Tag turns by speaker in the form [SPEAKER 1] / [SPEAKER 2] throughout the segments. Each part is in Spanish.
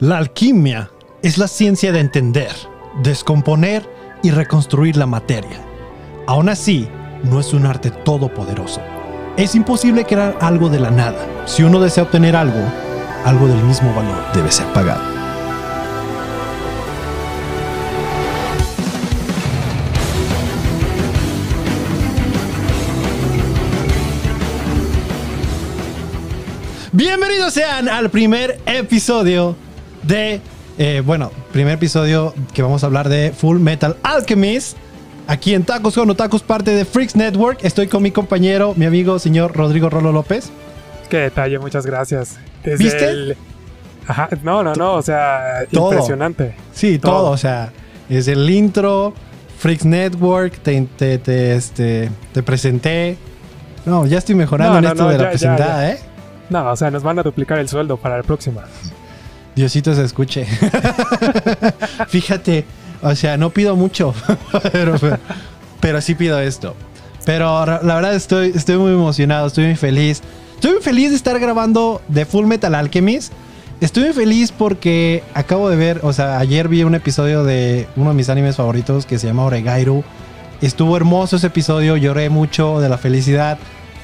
[SPEAKER 1] La alquimia es la ciencia de entender, descomponer y reconstruir la materia. Aún así, no es un arte todopoderoso. Es imposible crear algo de la nada. Si uno desea obtener algo, algo del mismo valor debe ser pagado. Bienvenidos sean al primer episodio de, eh, bueno, primer episodio que vamos a hablar de Full Metal Alchemist. Aquí en Tacos con Otakus, parte de Freaks Network. Estoy con mi compañero, mi amigo, señor Rodrigo Rolo López.
[SPEAKER 2] Qué detalle, muchas gracias.
[SPEAKER 1] Desde ¿Viste? El...
[SPEAKER 2] Ajá, no, no, no, o sea, impresionante.
[SPEAKER 1] Sí, todo. o sea, es el intro, Freaks Network, te, te, este, te presenté. No, ya estoy mejorando en esto de la presentada, ¿eh?
[SPEAKER 2] No, o sea, nos van a duplicar el sueldo para la próxima.
[SPEAKER 1] Diosito se escuche. Fíjate, o sea, no pido mucho, pero, sí pido esto. Pero la verdad estoy, estoy muy emocionado, estoy muy feliz. Estoy muy feliz de estar grabando The Full Metal Alchemist. Estoy muy feliz porque acabo de ver, o sea, ayer vi un episodio de uno de mis animes favoritos que se llama Oregairu. Estuvo hermoso ese episodio, lloré mucho de la felicidad.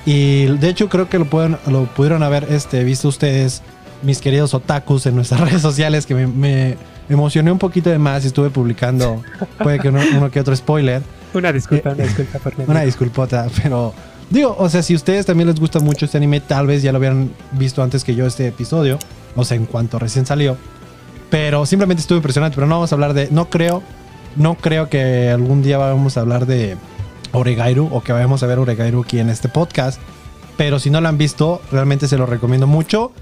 [SPEAKER 1] Y de hecho creo que lo, pueden, lo pudieron haber este, visto ustedes, mis queridos otakus, en nuestras redes sociales, que me, emocioné un poquito de más y estuve publicando, puede que uno, que otro spoiler.
[SPEAKER 2] Una disculpa, una disculpa por
[SPEAKER 1] Una disculpota, pero digo, o sea, si ustedes también les gusta mucho este anime, tal vez ya lo habían visto antes que yo este episodio, o sea, en cuanto recién salió. Pero simplemente estuve impresionante, pero no vamos a hablar de, no creo, no creo que algún día vamos a hablar de Oregairu o que vayamos a ver Oregairu aquí en este podcast. Pero si no lo han visto, realmente se lo recomiendo mucho.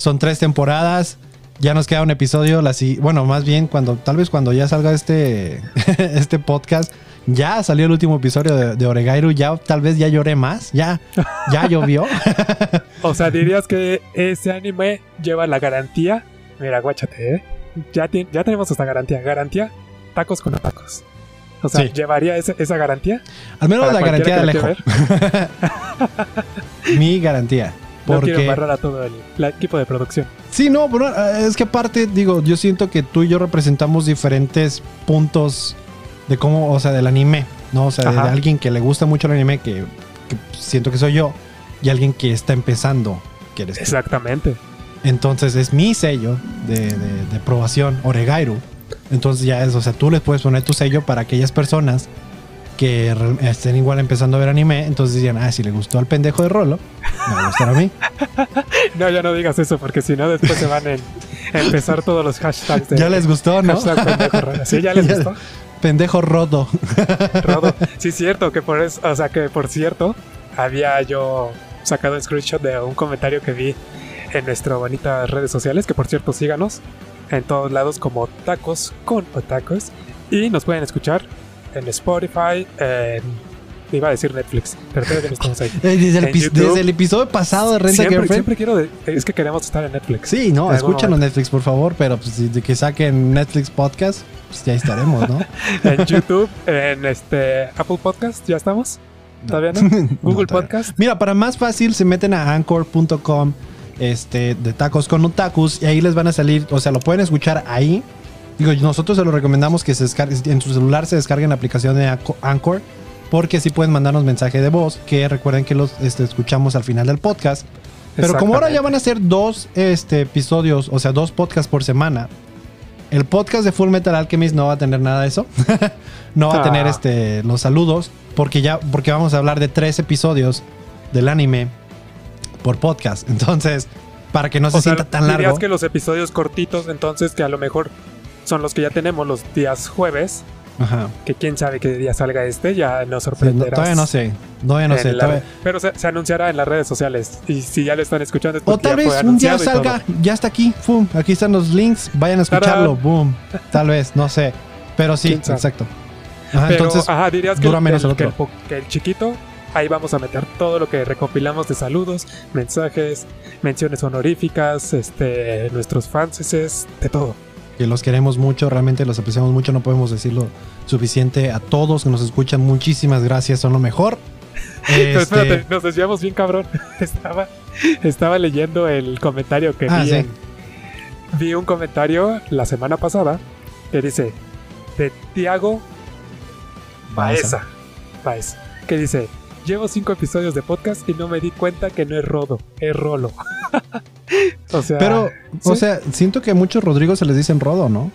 [SPEAKER 1] Son tres temporadas. Ya nos queda un episodio. La, bueno, más bien cuando tal vez cuando ya salga este, este podcast, ya salió el último episodio de, de, Oregairu. Ya tal vez ya lloré más. Ya, ya llovió.
[SPEAKER 2] o sea, dirías que ese anime lleva la garantía. Mira, guáchate, ¿eh? Ya, ya tenemos esta garantía. Garantía, tacos con tacos. O sea, ¿llevaría esa, garantía?
[SPEAKER 1] Al menos la garantía de Alejo. Mi garantía.
[SPEAKER 2] Porque... No quiero a todo el, equipo de producción.
[SPEAKER 1] Sí, no, pero eh, es que aparte, digo, yo siento que tú y yo representamos diferentes puntos de cómo, o sea, del anime, ¿no? O sea, de, alguien que le gusta mucho el anime, que, siento que soy yo, y alguien que está empezando, que eres
[SPEAKER 2] Exactamente.
[SPEAKER 1] Entonces es mi sello de, de, de aprobación, Oregairu. Entonces ya es, o sea, tú les puedes poner tu sello para aquellas personas que estén igual empezando a ver anime, entonces dirían, ah, si le gustó al pendejo de Rolo, me va a gustar a mí.
[SPEAKER 2] no, ya no digas eso, porque si no después se van a empezar todos los hashtags.
[SPEAKER 1] De, ya les gustó, ¿no?
[SPEAKER 2] pendejo Sí, ya les gustó.
[SPEAKER 1] Pendejo rodo.
[SPEAKER 2] rodo. Sí, cierto, que por eso, o sea, que por cierto, había yo sacado un screenshot de un comentario que vi en nuestras bonitas redes sociales, que por cierto síganos, en todos lados como Tacos con Otacos. Y nos pueden escuchar en Spotify, en iba a decir Netflix, pero todavía no estamos ahí.
[SPEAKER 1] Desde el, episodio pasado de Renta
[SPEAKER 2] siempre, Girlfriend. Siempre quiero, es que queremos estar en Netflix.
[SPEAKER 1] Sí, no, escúchanos Netflix, por favor, pero pues, de que saquen Netflix Podcast, pues ya estaremos, ¿no?
[SPEAKER 2] en YouTube, en este Apple Podcast, ¿ya estamos? ¿Todavía no? Google Podcast.
[SPEAKER 1] Mira, para más fácil, se meten a anchor.com este, de tacos con otakus y ahí les van a salir, o sea, lo pueden escuchar ahí. Digo, nosotros se lo recomendamos que se en su celular se descarguen la aplicación de Anchor porque así pueden mandarnos mensaje de voz que recuerden que los este, escuchamos al final del podcast. Pero como ahora ya van a ser dos este, episodios, o sea, dos podcasts por semana, el podcast de Full Metal Alchemist no va a tener nada de eso. no va a tener ah. este, los saludos porque ya porque vamos a hablar de tres episodios del anime por podcast. Entonces, para que no se sienta tan largo.
[SPEAKER 2] Que los episodios cortitos, entonces, que a lo mejor son los que ya tenemos los días jueves. Ajá. Que quién sabe qué día salga este, ya nos sorprenderá.
[SPEAKER 1] todavía no sé. Todavía no sé.
[SPEAKER 2] Pero se, anunciará en las redes sociales. Y si ya lo están escuchando,
[SPEAKER 1] o tal vez un día salga, ya está aquí. ¡Fum! Aquí están los links. Vayan a escucharlo. ¡Boom! Tal vez, no sé. Pero sí, exacto.
[SPEAKER 2] Ajá, entonces, ajá, dirías que, menos el, que el chiquito Ahí vamos a meter todo lo que recopilamos de saludos, mensajes, menciones honoríficas, este, nuestros fans, de todo.
[SPEAKER 1] Que los queremos mucho, realmente los apreciamos mucho, no podemos decirlo suficiente a todos que nos escuchan. Muchísimas gracias, son lo mejor.
[SPEAKER 2] Pero espérate, este, nos decíamos bien cabrón. Estaba, estaba leyendo el comentario que ah, vi vi un comentario la semana pasada que dice de Tiago Baeza. Baeza. Que dice, llevo cinco episodios de podcast y no me di cuenta que no es Rodo, es Rolo. o sea...
[SPEAKER 1] Pero, o sea, siento que a muchos Rodrigos se les dicen Rodo, ¿no?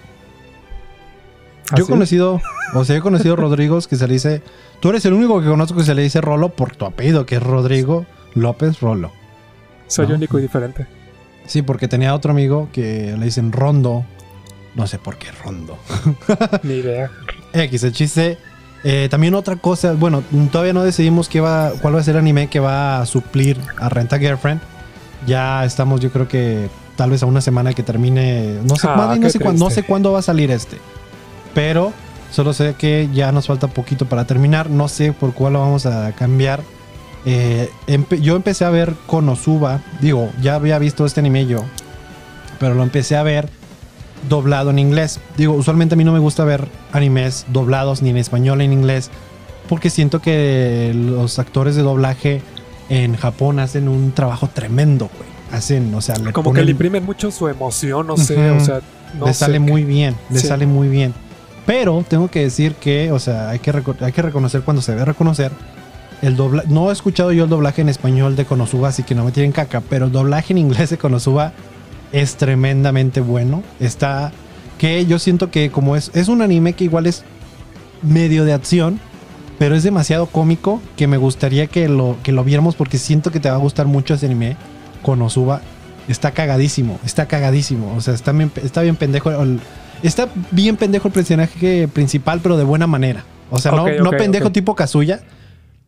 [SPEAKER 2] ¿Ah,
[SPEAKER 1] Yo he
[SPEAKER 2] sí?
[SPEAKER 1] conocido, o sea, he conocido Rodrigos que se le dice. Tú eres el único que conozco que se le dice Rolo por tu apellido, que es Rodrigo López Rolo.
[SPEAKER 2] Soy
[SPEAKER 1] ¿no?
[SPEAKER 2] único y diferente.
[SPEAKER 1] Sí, porque tenía otro amigo que le dicen Rondo. No sé por qué Rondo.
[SPEAKER 2] Ni idea.
[SPEAKER 1] X, el chiste. Eh, también otra cosa, bueno, todavía no decidimos qué va, cuál va a ser el anime que va a suplir a Renta Girlfriend. Ya estamos, yo creo que tal vez a una semana que termine. No sé,
[SPEAKER 2] Ah,
[SPEAKER 1] más bien no, sé cuándo, no sé
[SPEAKER 2] triste.
[SPEAKER 1] cuándo va a salir este. Pero solo sé que ya nos falta poquito para terminar. No sé por cuál lo vamos a cambiar. Eh, empe- yo empecé a ver Konosuba. Digo, ya había visto este anime yo. Pero lo empecé a ver doblado en inglés. Digo, usualmente a mí no me gusta ver animes doblados ni en español ni en inglés. Porque siento que los actores de doblaje en Japón hacen un trabajo tremendo, güey. Hacen, o sea, le
[SPEAKER 2] Como que
[SPEAKER 1] ponen-
[SPEAKER 2] le imprimen mucho su emoción, no sé,
[SPEAKER 1] Ujú.
[SPEAKER 2] o sea, no
[SPEAKER 1] le
[SPEAKER 2] sé
[SPEAKER 1] sale muy bien, le
[SPEAKER 2] Sí.
[SPEAKER 1] sale muy bien. Pero tengo que decir que, o sea, hay que, hay que reconocer cuando se debe reconocer. El dobla no he escuchado yo el doblaje en español de Konosuba, así que no me tienen caca, pero el doblaje en inglés de Konosuba es tremendamente bueno. Está que yo siento que como es, es un anime que igual es medio de acción, pero es demasiado cómico que me gustaría que lo, que lo viéramos porque siento que te va a gustar mucho ese anime. Konosuba está cagadísimo, está cagadísimo. O sea, está bien, está bien pendejo. el- está bien pendejo el personaje principal, pero de buena manera. O sea, no, no pendejo tipo Kazuya.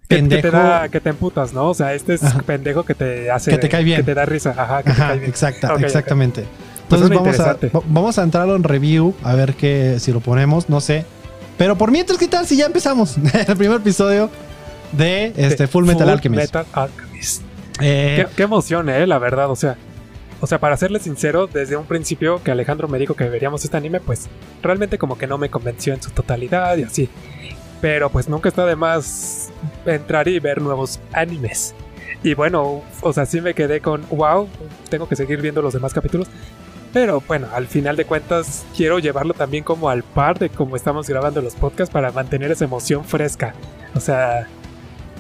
[SPEAKER 2] Que, que
[SPEAKER 1] Pendejo.
[SPEAKER 2] te da, que te emputas, ¿no? O sea, este es
[SPEAKER 1] Ajá.
[SPEAKER 2] pendejo que te hace.
[SPEAKER 1] Que te cae bien.
[SPEAKER 2] Que te da risa. Ajá, que te
[SPEAKER 1] Ajá,
[SPEAKER 2] cae bien.
[SPEAKER 1] exacta,
[SPEAKER 2] Ok, ok.
[SPEAKER 1] exactamente.
[SPEAKER 2] Pues
[SPEAKER 1] Entonces vamos a, vamos a entrarlo en review, a ver que si lo ponemos, no sé. Pero por mientras, ¿qué tal si ya empezamos? el primer episodio de este
[SPEAKER 2] De
[SPEAKER 1] Full Metal Alchemist.
[SPEAKER 2] Metal Alchemist.
[SPEAKER 1] Eh,
[SPEAKER 2] Qué, qué emoción, eh, la verdad. O sea, o sea, para serle sincero, desde un principio que Alejandro me dijo que veríamos este anime, pues realmente como que no me convenció en su totalidad y así. Pero pues nunca está de más entrar y ver nuevos animes. Y bueno, o sea, sí me quedé con, wow, tengo que seguir viendo los demás capítulos. Pero bueno, al final de cuentas quiero llevarlo también como al par de como estamos grabando los podcasts para mantener esa emoción fresca. O sea,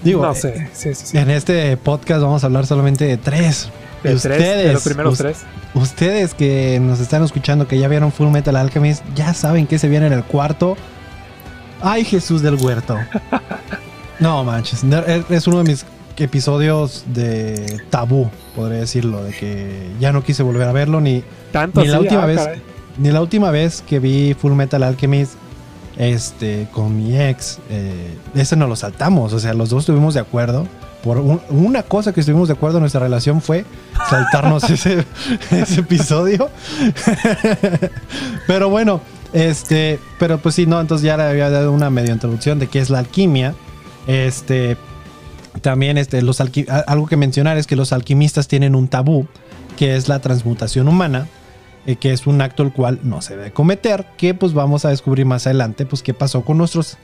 [SPEAKER 1] digo,
[SPEAKER 2] no
[SPEAKER 1] eh,
[SPEAKER 2] sé, sí, sí, sí.
[SPEAKER 1] en este podcast vamos a hablar solamente de tres.
[SPEAKER 2] De, tres, de
[SPEAKER 1] ustedes,
[SPEAKER 2] los primeros
[SPEAKER 1] us-
[SPEAKER 2] tres.
[SPEAKER 1] Ustedes que nos están escuchando, que ya vieron Full Metal Alchemist, ya saben que se viene en el cuarto. Ay, Jesús del huerto. No manches, es- uno de mis episodios de tabú, podría decirlo, de que ya no quise volver a verlo ni
[SPEAKER 2] Tanto
[SPEAKER 1] Ni la última
[SPEAKER 2] ah,
[SPEAKER 1] vez.
[SPEAKER 2] caray.
[SPEAKER 1] Ni la última vez que vi Full Metal Alchemist este, con mi ex, eh, ese nos lo saltamos. O sea, los dos estuvimos de acuerdo. Por un- una cosa que estuvimos de acuerdo en nuestra relación fue saltarnos ese, ese episodio. pero bueno, este, pero pues sí, no, entonces ya le había dado una medio introducción de qué es la alquimia. Este, también este, los algo que mencionar es que los alquimistas tienen un tabú, que es la transmutación humana, eh, que es un acto el cual no se debe cometer, que pues vamos a descubrir más adelante, pues qué pasó con nuestros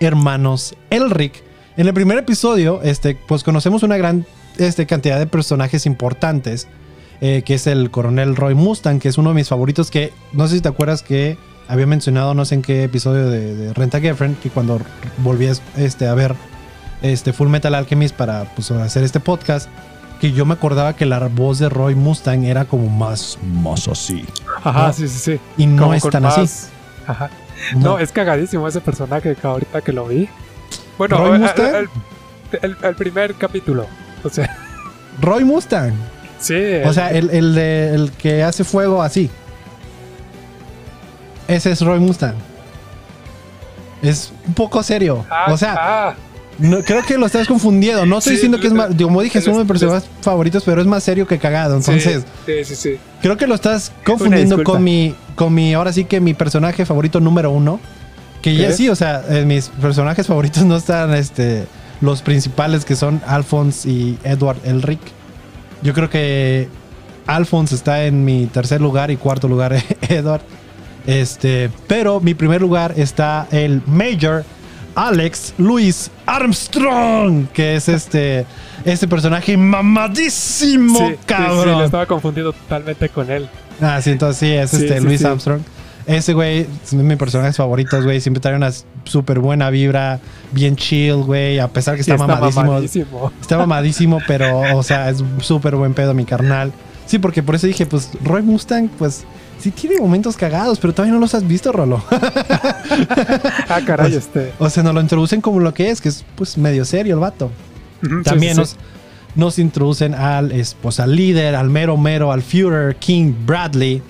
[SPEAKER 1] hermanos Elric. En el primer episodio, este, pues conocemos una gran este, cantidad de personajes importantes, eh, que es el coronel Roy Mustang, que es uno de mis favoritos, que no sé si te acuerdas que había mencionado, no sé en qué episodio de, de Renta Girlfriend, que cuando volví a, este, a ver este Full Metal Alchemist para pues, hacer este podcast, que yo me acordaba que la voz de Roy Mustang era como más, más así.
[SPEAKER 2] Ajá,
[SPEAKER 1] No.
[SPEAKER 2] sí, sí, sí.
[SPEAKER 1] Y no
[SPEAKER 2] Como
[SPEAKER 1] es tan así.
[SPEAKER 2] Ajá. No. es cagadísimo ese personaje que ahorita que lo vi. Bueno,
[SPEAKER 1] ¿Roy
[SPEAKER 2] el,
[SPEAKER 1] Mustang?
[SPEAKER 2] el- el- el primer capítulo. O sea,
[SPEAKER 1] Roy Mustang.
[SPEAKER 2] sí.
[SPEAKER 1] O sea, el, el, de- el que hace fuego así. Ese es Roy Mustang. Es un poco serio.
[SPEAKER 2] Ah,
[SPEAKER 1] o sea,
[SPEAKER 2] ah,
[SPEAKER 1] no- creo que lo estás confundiendo. No estoy
[SPEAKER 2] Sí,
[SPEAKER 1] diciendo que es más. Como dije, es uno de mis personajes favoritos, pero es más serio que cagado. Entonces,
[SPEAKER 2] sí, sí, sí.
[SPEAKER 1] creo que lo estás confundiendo con mi, con mi. Ahora sí que mi personaje favorito número uno. Que ya sí, o sea, eh, mis personajes favoritos no están este, los principales que son Alphonse y Edward Elric. Yo creo que Alphonse está en mi tercer lugar y cuarto lugar Edward. Este, pero mi primer lugar está el Major Alex Louis Armstrong, que es este este personaje mamadísimo,
[SPEAKER 2] Sí, sí, sí,
[SPEAKER 1] cabrón.
[SPEAKER 2] lo estaba confundido totalmente con él.
[SPEAKER 1] Ah, sí, entonces sí, es este Luis. Armstrong. Ese güey es de mis personajes favoritos, güey. Siempre trae una súper buena vibra, bien chill, güey. A pesar que está, mamadísimo.
[SPEAKER 2] mamadísimo.
[SPEAKER 1] Está mamadísimo, pero, o sea, es súper buen pedo, mi carnal. Sí, porque por eso dije, pues, Roy Mustang, pues, sí tiene momentos cagados, pero todavía no los has visto, Rolo.
[SPEAKER 2] Ah, caray, este.
[SPEAKER 1] o sea, nos lo introducen como lo que es, que es, pues, medio serio el vato. También
[SPEAKER 2] sí,
[SPEAKER 1] nos,
[SPEAKER 2] sí.
[SPEAKER 1] nos introducen al, es- pues, al líder, al mero mero, al Führer King Bradley,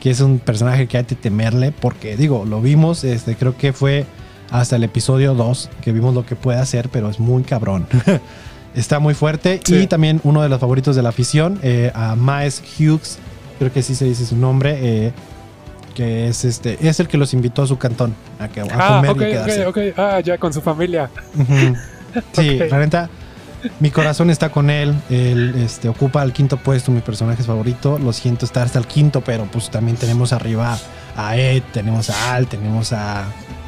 [SPEAKER 1] que es un personaje que hay que temerle, porque digo, lo vimos, este, creo que fue hasta el episodio 2 que vimos lo que puede hacer, pero es muy cabrón. Está muy fuerte.
[SPEAKER 2] Sí.
[SPEAKER 1] Y también uno de los favoritos de la afición, eh, a Miles Hughes, creo que sí se dice su nombre, eh, que es este, es el que los invitó a su cantón a, que, a
[SPEAKER 2] Ah,
[SPEAKER 1] comer y quedarse.
[SPEAKER 2] ok, ok. Ah, ya con su familia.
[SPEAKER 1] Sí, la neta, mi corazón está con él. Él este, ocupa el quinto puesto, mi personaje favorito. Lo siento estar hasta el quinto, pero pues también tenemos arriba a Ed, tenemos a Al, tenemos a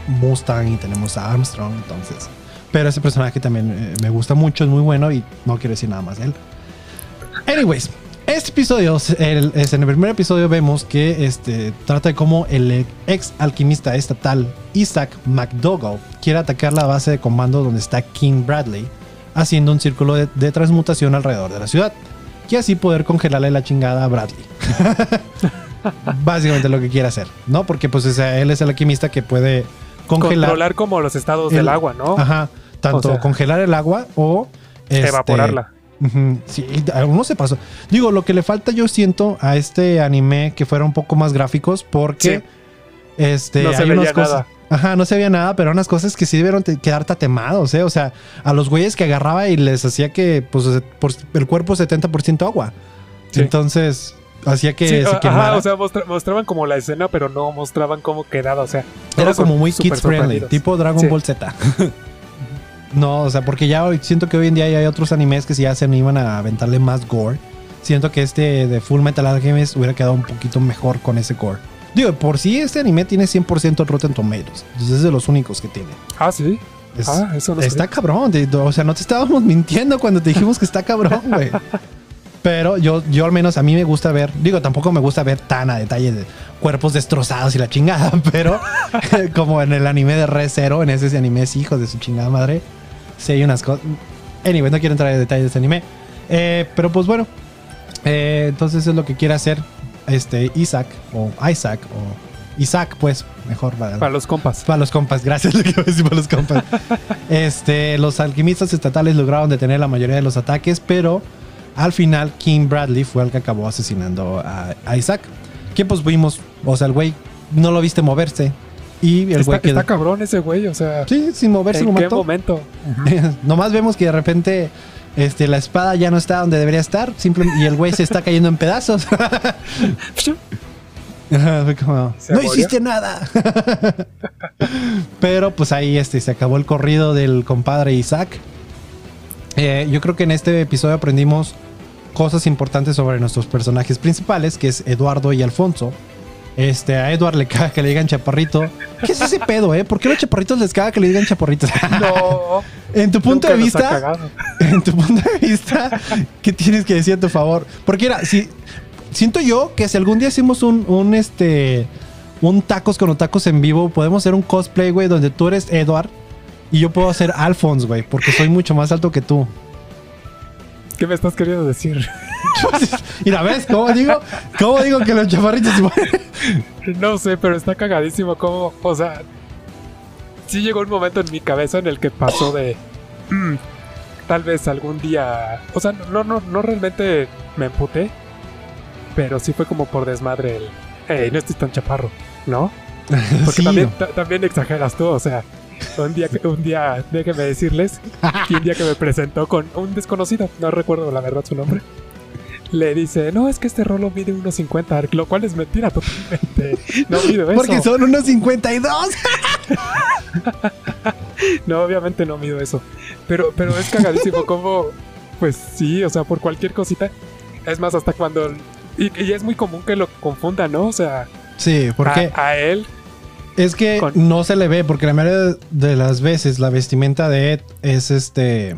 [SPEAKER 1] Mustang y tenemos a Armstrong. Entonces, pero ese personaje también eh, me gusta mucho, es muy bueno y no quiero decir nada más de él. Anyways, este episodio, el- es en el primer episodio vemos que este, trata de cómo el ex alquimista estatal Isaac McDougall quiere atacar la base de comando donde está King Bradley, haciendo un círculo de, de transmutación alrededor de la ciudad. Y así poder congelarle la chingada a Bradley. Básicamente lo que quiere hacer, ¿no? Porque pues o sea, él es el alquimista que puede congelar.
[SPEAKER 2] Controlar como los estados
[SPEAKER 1] el-
[SPEAKER 2] del agua, ¿no?
[SPEAKER 1] Ajá. Tanto
[SPEAKER 2] O sea,
[SPEAKER 1] congelar el agua o este,
[SPEAKER 2] Evaporarla.
[SPEAKER 1] Ujú, Sí, algunos se pasó. Digo, lo que le falta yo siento a este anime que fuera un poco más gráficos porque
[SPEAKER 2] Sí.
[SPEAKER 1] este
[SPEAKER 2] No se
[SPEAKER 1] hay
[SPEAKER 2] veía
[SPEAKER 1] unas cosas.
[SPEAKER 2] nada.
[SPEAKER 1] Ajá, no se veía nada, pero unas cosas que sí debieron quedar tatemados, ¿eh? O sea, a los güeyes que agarraba y les hacía que, pues, por el cuerpo 70% agua.
[SPEAKER 2] Sí.
[SPEAKER 1] Entonces, hacía que
[SPEAKER 2] Sí,
[SPEAKER 1] se
[SPEAKER 2] ajá,
[SPEAKER 1] quemara.
[SPEAKER 2] o sea, mostra- mostraban como la escena, pero no mostraban cómo quedaba, o sea.
[SPEAKER 1] Era como muy kids friendly, tipo Dragon
[SPEAKER 2] Sí.
[SPEAKER 1] Ball Z. no, o sea, porque ya hoy- siento que hoy en día ya hay otros animes que si ya se animan a aventarle más gore. Siento que este de Full Metal Alchemist hubiera quedado un poquito mejor con ese gore. Digo, por sí este anime tiene 100% Rotten Tomatoes. Entonces es de los únicos que tiene.
[SPEAKER 2] Ah, sí.
[SPEAKER 1] Es-
[SPEAKER 2] ah, eso no
[SPEAKER 1] está cabrón. o sea, no te estábamos mintiendo cuando te dijimos que está cabrón, güey. Pero yo, yo al menos a mí me gusta ver, digo, tampoco me gusta ver tan a detalle de cuerpos destrozados y la chingada, pero como en el anime de Re Zero, en ese anime es hijos de su chingada madre, sí hay unas cosas. Anyway, no quiero entrar en detalles de este anime. Eh, pero pues bueno, eh, entonces es lo que quiere hacer este Isaac o Isaac o Isaac, pues mejor para,
[SPEAKER 2] Para los compas.
[SPEAKER 1] para los compas, gracias lo que iba a decir para los compas. Este, los alquimistas estatales lograron detener la mayoría de los ataques, pero al final King Bradley fue el que acabó asesinando a, a Isaac. Que pues vimos, o sea, el güey no lo viste moverse. Y el
[SPEAKER 2] Está,
[SPEAKER 1] güey quedó.
[SPEAKER 2] está cabrón ese güey, o sea.
[SPEAKER 1] Sí, sin moverse lo
[SPEAKER 2] ¿En qué momento?
[SPEAKER 1] Nomás vemos que de repente este, la espada ya no está donde debería estar. simple- y el güey se está cayendo en pedazos. Ajá, fue como,
[SPEAKER 2] ¿Se
[SPEAKER 1] no hiciste nada. Pero pues ahí este, se acabó el corrido del compadre Isaac. Eh, yo creo que en este episodio aprendimos cosas importantes sobre nuestros personajes principales, que es Eduardo y Alfonso. Este, a Eduardo le caga que le digan chaparrito. ¿Qué es ese pedo, eh? ¿Por qué a los chaparritos les caga que le digan chaparritos?
[SPEAKER 2] No.
[SPEAKER 1] en tu punto de vista, en tu punto de vista, ¿qué tienes que decir a tu favor? Porque era, si siento yo que si algún día hacemos un, un este un tacos con tacos en vivo, podemos hacer un cosplay, güey, donde tú eres Edward y yo puedo ser Alphonse, güey, porque soy mucho más alto que tú.
[SPEAKER 2] ¿Qué me estás queriendo decir?
[SPEAKER 1] Mira, ¿ves cómo digo? ¿Cómo digo que los chaparritos
[SPEAKER 2] No sé, pero está cagadísimo como, o sea, sí llegó un momento en mi cabeza en el que pasó de "Mm, tal vez algún día, o sea, no no no realmente me emputé, pero sí fue como por desmadre el, hey, no estoy tan chaparro, ¿no? Porque
[SPEAKER 1] Sí,
[SPEAKER 2] también ta- también exageras tú, o sea, un día que un día déjenme decirles que un día que me presentó con un desconocido, no recuerdo la verdad su nombre. Le dice, no, es que este rolo mide 1.50, lo cual es mentira totalmente. No mido eso.
[SPEAKER 1] Porque son unos 52.
[SPEAKER 2] No, obviamente no mido eso. Pero, pero es cagadísimo como, pues sí, o sea, por cualquier cosita. Es más, hasta cuando... Y, y es muy común que lo confundan, ¿no? O sea,
[SPEAKER 1] Sí, porque
[SPEAKER 2] a, a él...
[SPEAKER 1] Es que
[SPEAKER 2] Con-
[SPEAKER 1] no se le ve, porque la mayoría de las veces la vestimenta de Ed es este.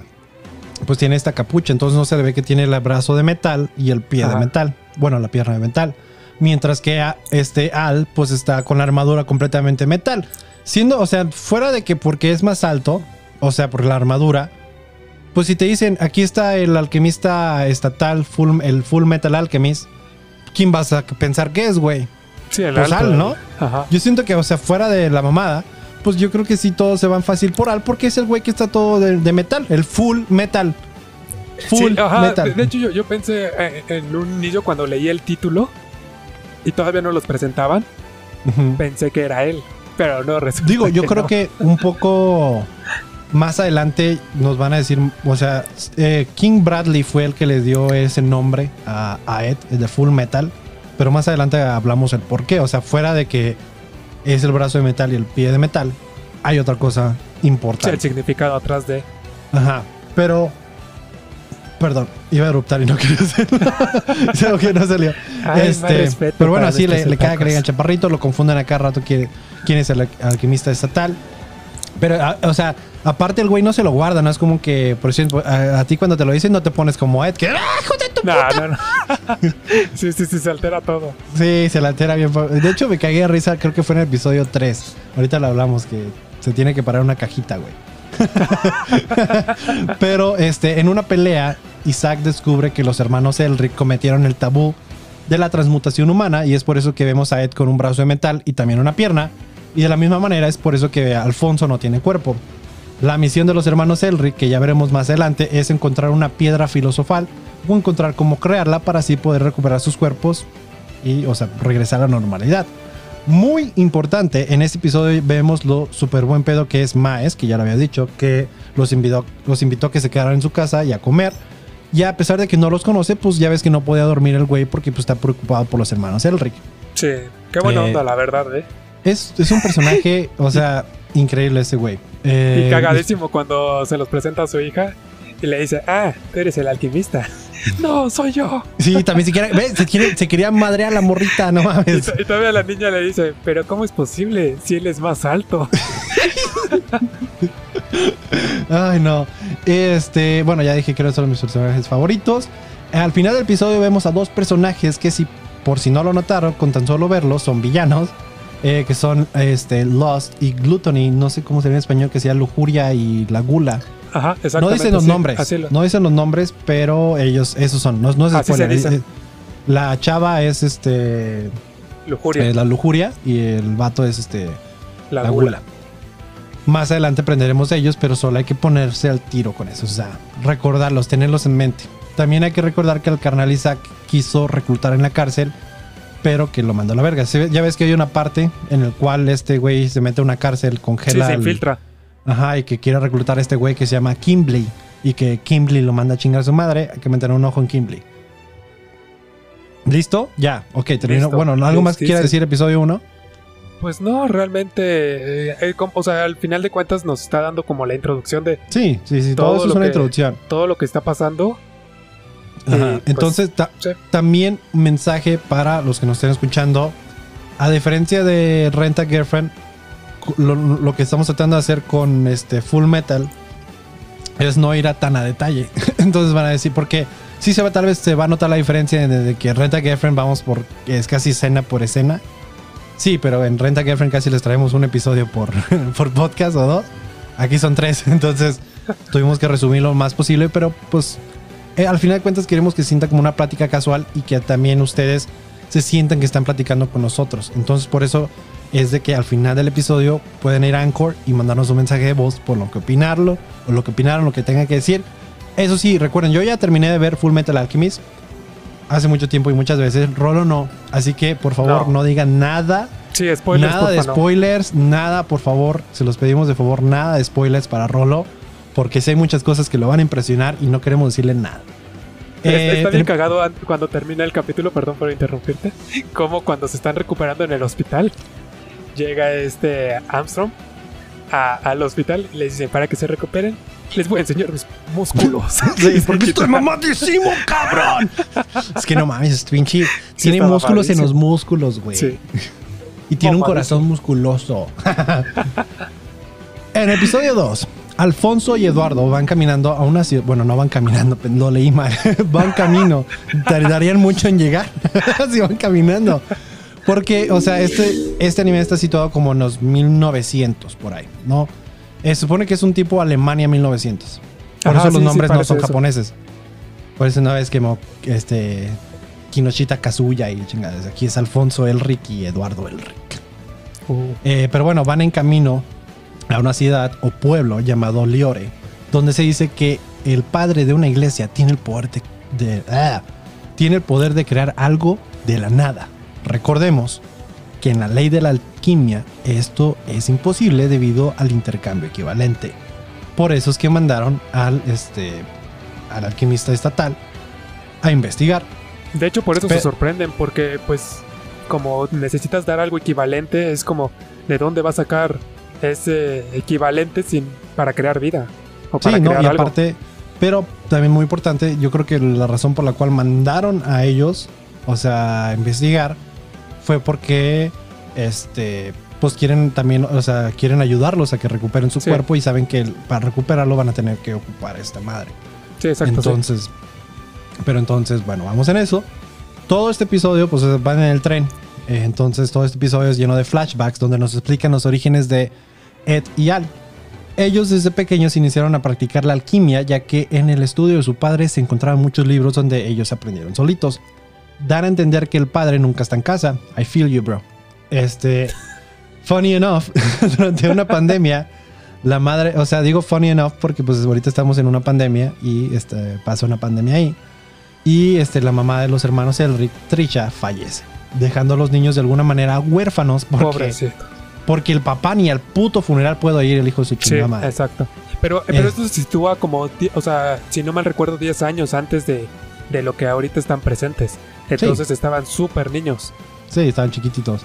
[SPEAKER 1] Pues tiene esta capucha, entonces no se le ve que tiene el brazo de metal y el pie de metal. Bueno, la pierna de metal. Mientras que a- este Al, pues está con la armadura completamente metal. Siendo, o sea, fuera de que porque es más alto, o sea, por la armadura, pues si te dicen, aquí está el alquimista estatal, full, el Full Metal Alchemist, ¿quién vas a pensar que es, güey?
[SPEAKER 2] Sí, el
[SPEAKER 1] Pues
[SPEAKER 2] alto.
[SPEAKER 1] Al, ¿no?
[SPEAKER 2] Ajá.
[SPEAKER 1] Yo siento que, o sea, fuera de la mamada, pues yo creo que sí todos se van fácil por Al, porque es el güey que está todo de, de metal, el Full Metal. Full
[SPEAKER 2] Sí, ajá,
[SPEAKER 1] Metal.
[SPEAKER 2] De, de hecho, yo, yo pensé eh, en un inicio cuando leí el título y todavía no los presentaban, pensé que era él. Pero no resulta.
[SPEAKER 1] Digo, yo creo
[SPEAKER 2] no.
[SPEAKER 1] que un poco más adelante nos van a decir, o sea, eh, King Bradley fue el que le dio ese nombre a, a Ed, el de Full Metal, pero más adelante hablamos el por qué, o sea, fuera de que es el brazo de metal y el pie de metal, hay otra cosa
[SPEAKER 2] Sí, el
[SPEAKER 1] importante.
[SPEAKER 2] significado atrás de.
[SPEAKER 1] Ajá, pero... Perdón, iba a eruptar y no quería hacerlo. Algo que no salió.
[SPEAKER 2] Ay,
[SPEAKER 1] Este, pero bueno, así le, le cae que le chaparrito, lo confunden a cada rato quién, quién es el al- alquimista estatal. Pero, a- o sea, aparte el güey no se lo guarda, no es como que, por ejemplo, a, a ti cuando te lo dicen no te pones como Ed, que ¡ah,
[SPEAKER 2] No, no, no. sí, sí, sí, se altera todo.
[SPEAKER 1] Sí, se la altera bien. De hecho, me cagué de risa, creo que fue en el episodio 3. Ahorita lo hablamos, que se tiene que parar una cajita, güey. Pero este, en una pelea, Isaac descubre que los hermanos Elric cometieron el tabú de la transmutación humana y es por eso que vemos a Ed con un brazo de metal y también una pierna. Y de la misma manera es por eso que Alfonso no tiene cuerpo. La misión de los hermanos Elric, que ya veremos más adelante, es encontrar una piedra filosofal encontrar cómo crearla para así poder recuperar sus cuerpos y, o sea, regresar a la normalidad. Muy importante, en este episodio vemos lo súper buen pedo que es Maes, que ya lo había dicho, que los invitó, los invitó a que se quedaran en su casa y a comer. Y a pesar de que no los conoce, pues ya ves que no podía dormir el güey porque pues, está preocupado por los hermanos Elric.
[SPEAKER 2] Sí, qué buena
[SPEAKER 1] Eh,
[SPEAKER 2] onda, la verdad, ¿eh?
[SPEAKER 1] Es, es un personaje, o sea, increíble ese güey.
[SPEAKER 2] Y
[SPEAKER 1] Eh,
[SPEAKER 2] cagadísimo cuando se los presenta a su hija y le dice, ah, tú eres el alquimista. No, soy yo.
[SPEAKER 1] Sí, también se, quiere, ve, se, quiere- se quería madrear a la morrita, no
[SPEAKER 2] Y,
[SPEAKER 1] mames.
[SPEAKER 2] to- y todavía la niña le dice, pero ¿cómo es posible si él es más alto?
[SPEAKER 1] Ay, no. Este, bueno, ya dije que eran solo mis personajes favoritos. Al final del episodio vemos a dos personajes que si por si no lo notaron, con tan solo verlos, son villanos. eh, que son este, Lost y Gluttony. No sé cómo sería en español, que sea Lujuria y la Gula.
[SPEAKER 2] Ajá, exactamente.
[SPEAKER 1] No dicen los
[SPEAKER 2] sí,
[SPEAKER 1] nombres.
[SPEAKER 2] Lo-
[SPEAKER 1] No dicen los nombres, pero ellos, esos son. No, no es
[SPEAKER 2] Así se
[SPEAKER 1] spoiler. La chava es este
[SPEAKER 2] lujuria,
[SPEAKER 1] eh, la lujuria y el vato es este
[SPEAKER 2] la,
[SPEAKER 1] la
[SPEAKER 2] gula.
[SPEAKER 1] gula. Más adelante aprenderemos de ellos, pero solo hay que ponerse al tiro con eso. O sea, recordarlos, tenerlos en mente. También hay que recordar que el carnal Isaac quiso reclutar en la cárcel, pero que lo mandó a la verga. Se ve- Ya ves que hay una parte en la cual este güey se mete a una cárcel,
[SPEAKER 2] Sí,
[SPEAKER 1] congela.
[SPEAKER 2] se
[SPEAKER 1] el-
[SPEAKER 2] infiltra.
[SPEAKER 1] Ajá, y que quiere reclutar a este güey que se llama Kimbley. Y que Kimbley lo manda a chingar a su madre. Hay que meter un ojo en Kimbley. ¿Listo? Ya, ok, terminó.
[SPEAKER 2] Listo.
[SPEAKER 1] Bueno, ¿algo más que
[SPEAKER 2] Sí,
[SPEAKER 1] quiera
[SPEAKER 2] sí.
[SPEAKER 1] decir episodio 1?
[SPEAKER 2] Pues no, realmente, eh, eh, o sea, al final de cuentas nos está dando como la introducción de
[SPEAKER 1] Sí, sí, sí, todo,
[SPEAKER 2] Todo
[SPEAKER 1] eso es una
[SPEAKER 2] que-
[SPEAKER 1] introducción.
[SPEAKER 2] todo lo que está pasando.
[SPEAKER 1] Ajá,
[SPEAKER 2] Y, pues,
[SPEAKER 1] Entonces, ta-
[SPEAKER 2] sí.
[SPEAKER 1] también un mensaje para los que nos estén escuchando. A diferencia de Renta Girlfriend, lo, que estamos tratando de hacer con este Full Metal es no ir a tan a detalle. Entonces van a decir, porque sí se va, tal vez se va a notar la diferencia de, de que Renta Girlfriend vamos por, es casi escena por escena. Sí, pero en Renta Girlfriend casi les traemos un episodio por, por podcast o dos. Aquí son tres, entonces tuvimos que resumir lo más posible, pero pues eh, al final de cuentas queremos que se sienta como una plática casual y que también ustedes se sientan que están platicando con nosotros. Entonces por eso es de que al final del episodio pueden ir a Anchor y mandarnos un mensaje de voz por lo que opinarlo o lo que opinaron, lo que tengan que decir. Eso sí, recuerden, yo ya terminé de ver Full Metal Alchemist hace mucho tiempo y muchas veces. Rolo no. Así que por favor
[SPEAKER 2] No.
[SPEAKER 1] no, digan nada.
[SPEAKER 2] Sí, spoilers,
[SPEAKER 1] nada de
[SPEAKER 2] no.
[SPEAKER 1] spoilers, nada, por favor. Se los pedimos de favor, nada de spoilers para Rolo. Porque sé muchas cosas que lo van a impresionar y no queremos decirle nada.
[SPEAKER 2] Está,
[SPEAKER 1] Eh,
[SPEAKER 2] está bien cagado an- cuando termina el capítulo, perdón por interrumpirte. Como cuando se están recuperando en el hospital, llega este Armstrong a- al hospital y les dicen para que se recuperen, les voy a enseñar mis músculos.
[SPEAKER 1] Sí, porque estoy mamadísimo, cabrón. es que no mames.
[SPEAKER 2] Sí,
[SPEAKER 1] tiene músculos en los músculos, güey.
[SPEAKER 2] Sí.
[SPEAKER 1] Y tiene un corazón musculoso. en episodio 2, Alfonso y Eduardo van caminando a una ciudad. Bueno, no van caminando, lo leí mal. van camino. Tardarían mucho en llegar si van caminando. Porque, o sea, este, este anime está situado como en los 1900 por ahí, ¿no? Eh, supone que es un tipo Alemania 1900. Por eso los nombres no son japoneses. Por eso no es que este Kinoshita Kazuya y chingadas. Aquí es Alfonso Elric y Eduardo Elric. Uh. Eh, pero bueno, van en camino a una ciudad o pueblo llamado Liore, donde se dice que el padre de una iglesia tiene el poder de, ah, tiene el poder de crear algo de la nada. Recordemos que en la ley de la alquimia esto es imposible debido al intercambio equivalente. Por eso es que mandaron al, este, al alquimista estatal a investigar.
[SPEAKER 2] De hecho, por eso se sorprenden, porque pues como necesitas dar algo equivalente, es como, ¿de dónde va a sacar ese equivalente sin, para crear vida?
[SPEAKER 1] O para sí, no, y aparte, pero también muy importante, yo creo que la razón por la cual mandaron a ellos, o sea, a investigar, fue porque este pues quieren también, o sea, quieren ayudarlos a que recuperen su cuerpo y saben que para recuperarlo van a tener que ocupar esta madre.
[SPEAKER 2] Sí, exacto.
[SPEAKER 1] Entonces, pero entonces, bueno, vamos en eso. Todo este episodio, pues van en el tren. Entonces, todo este episodio es lleno de flashbacks donde nos explican los orígenes de Ed y Al. Ellos desde pequeños iniciaron a practicar la alquimia, ya que en el estudio de su padre se encontraban muchos libros donde ellos aprendieron solitos dar a entender que el padre nunca está en casa. I feel you, bro. Este, funny enough, durante una pandemia, la madre, o sea, digo funny enough porque pues ahorita estamos en una pandemia y este, pasa una pandemia ahí. Y este, la mamá de los hermanos Elric, Trisha, fallece, dejando a los niños de alguna manera huérfanos porque, porque el papá ni al puto funeral puede ir el hijo de su chingada
[SPEAKER 2] sí, Exacto. Pero, pero esto se sitúa como, o sea, si no mal recuerdo, 10 años antes de, de lo que ahorita están presentes. Entonces estaban súper niños.
[SPEAKER 1] Sí, estaban chiquititos.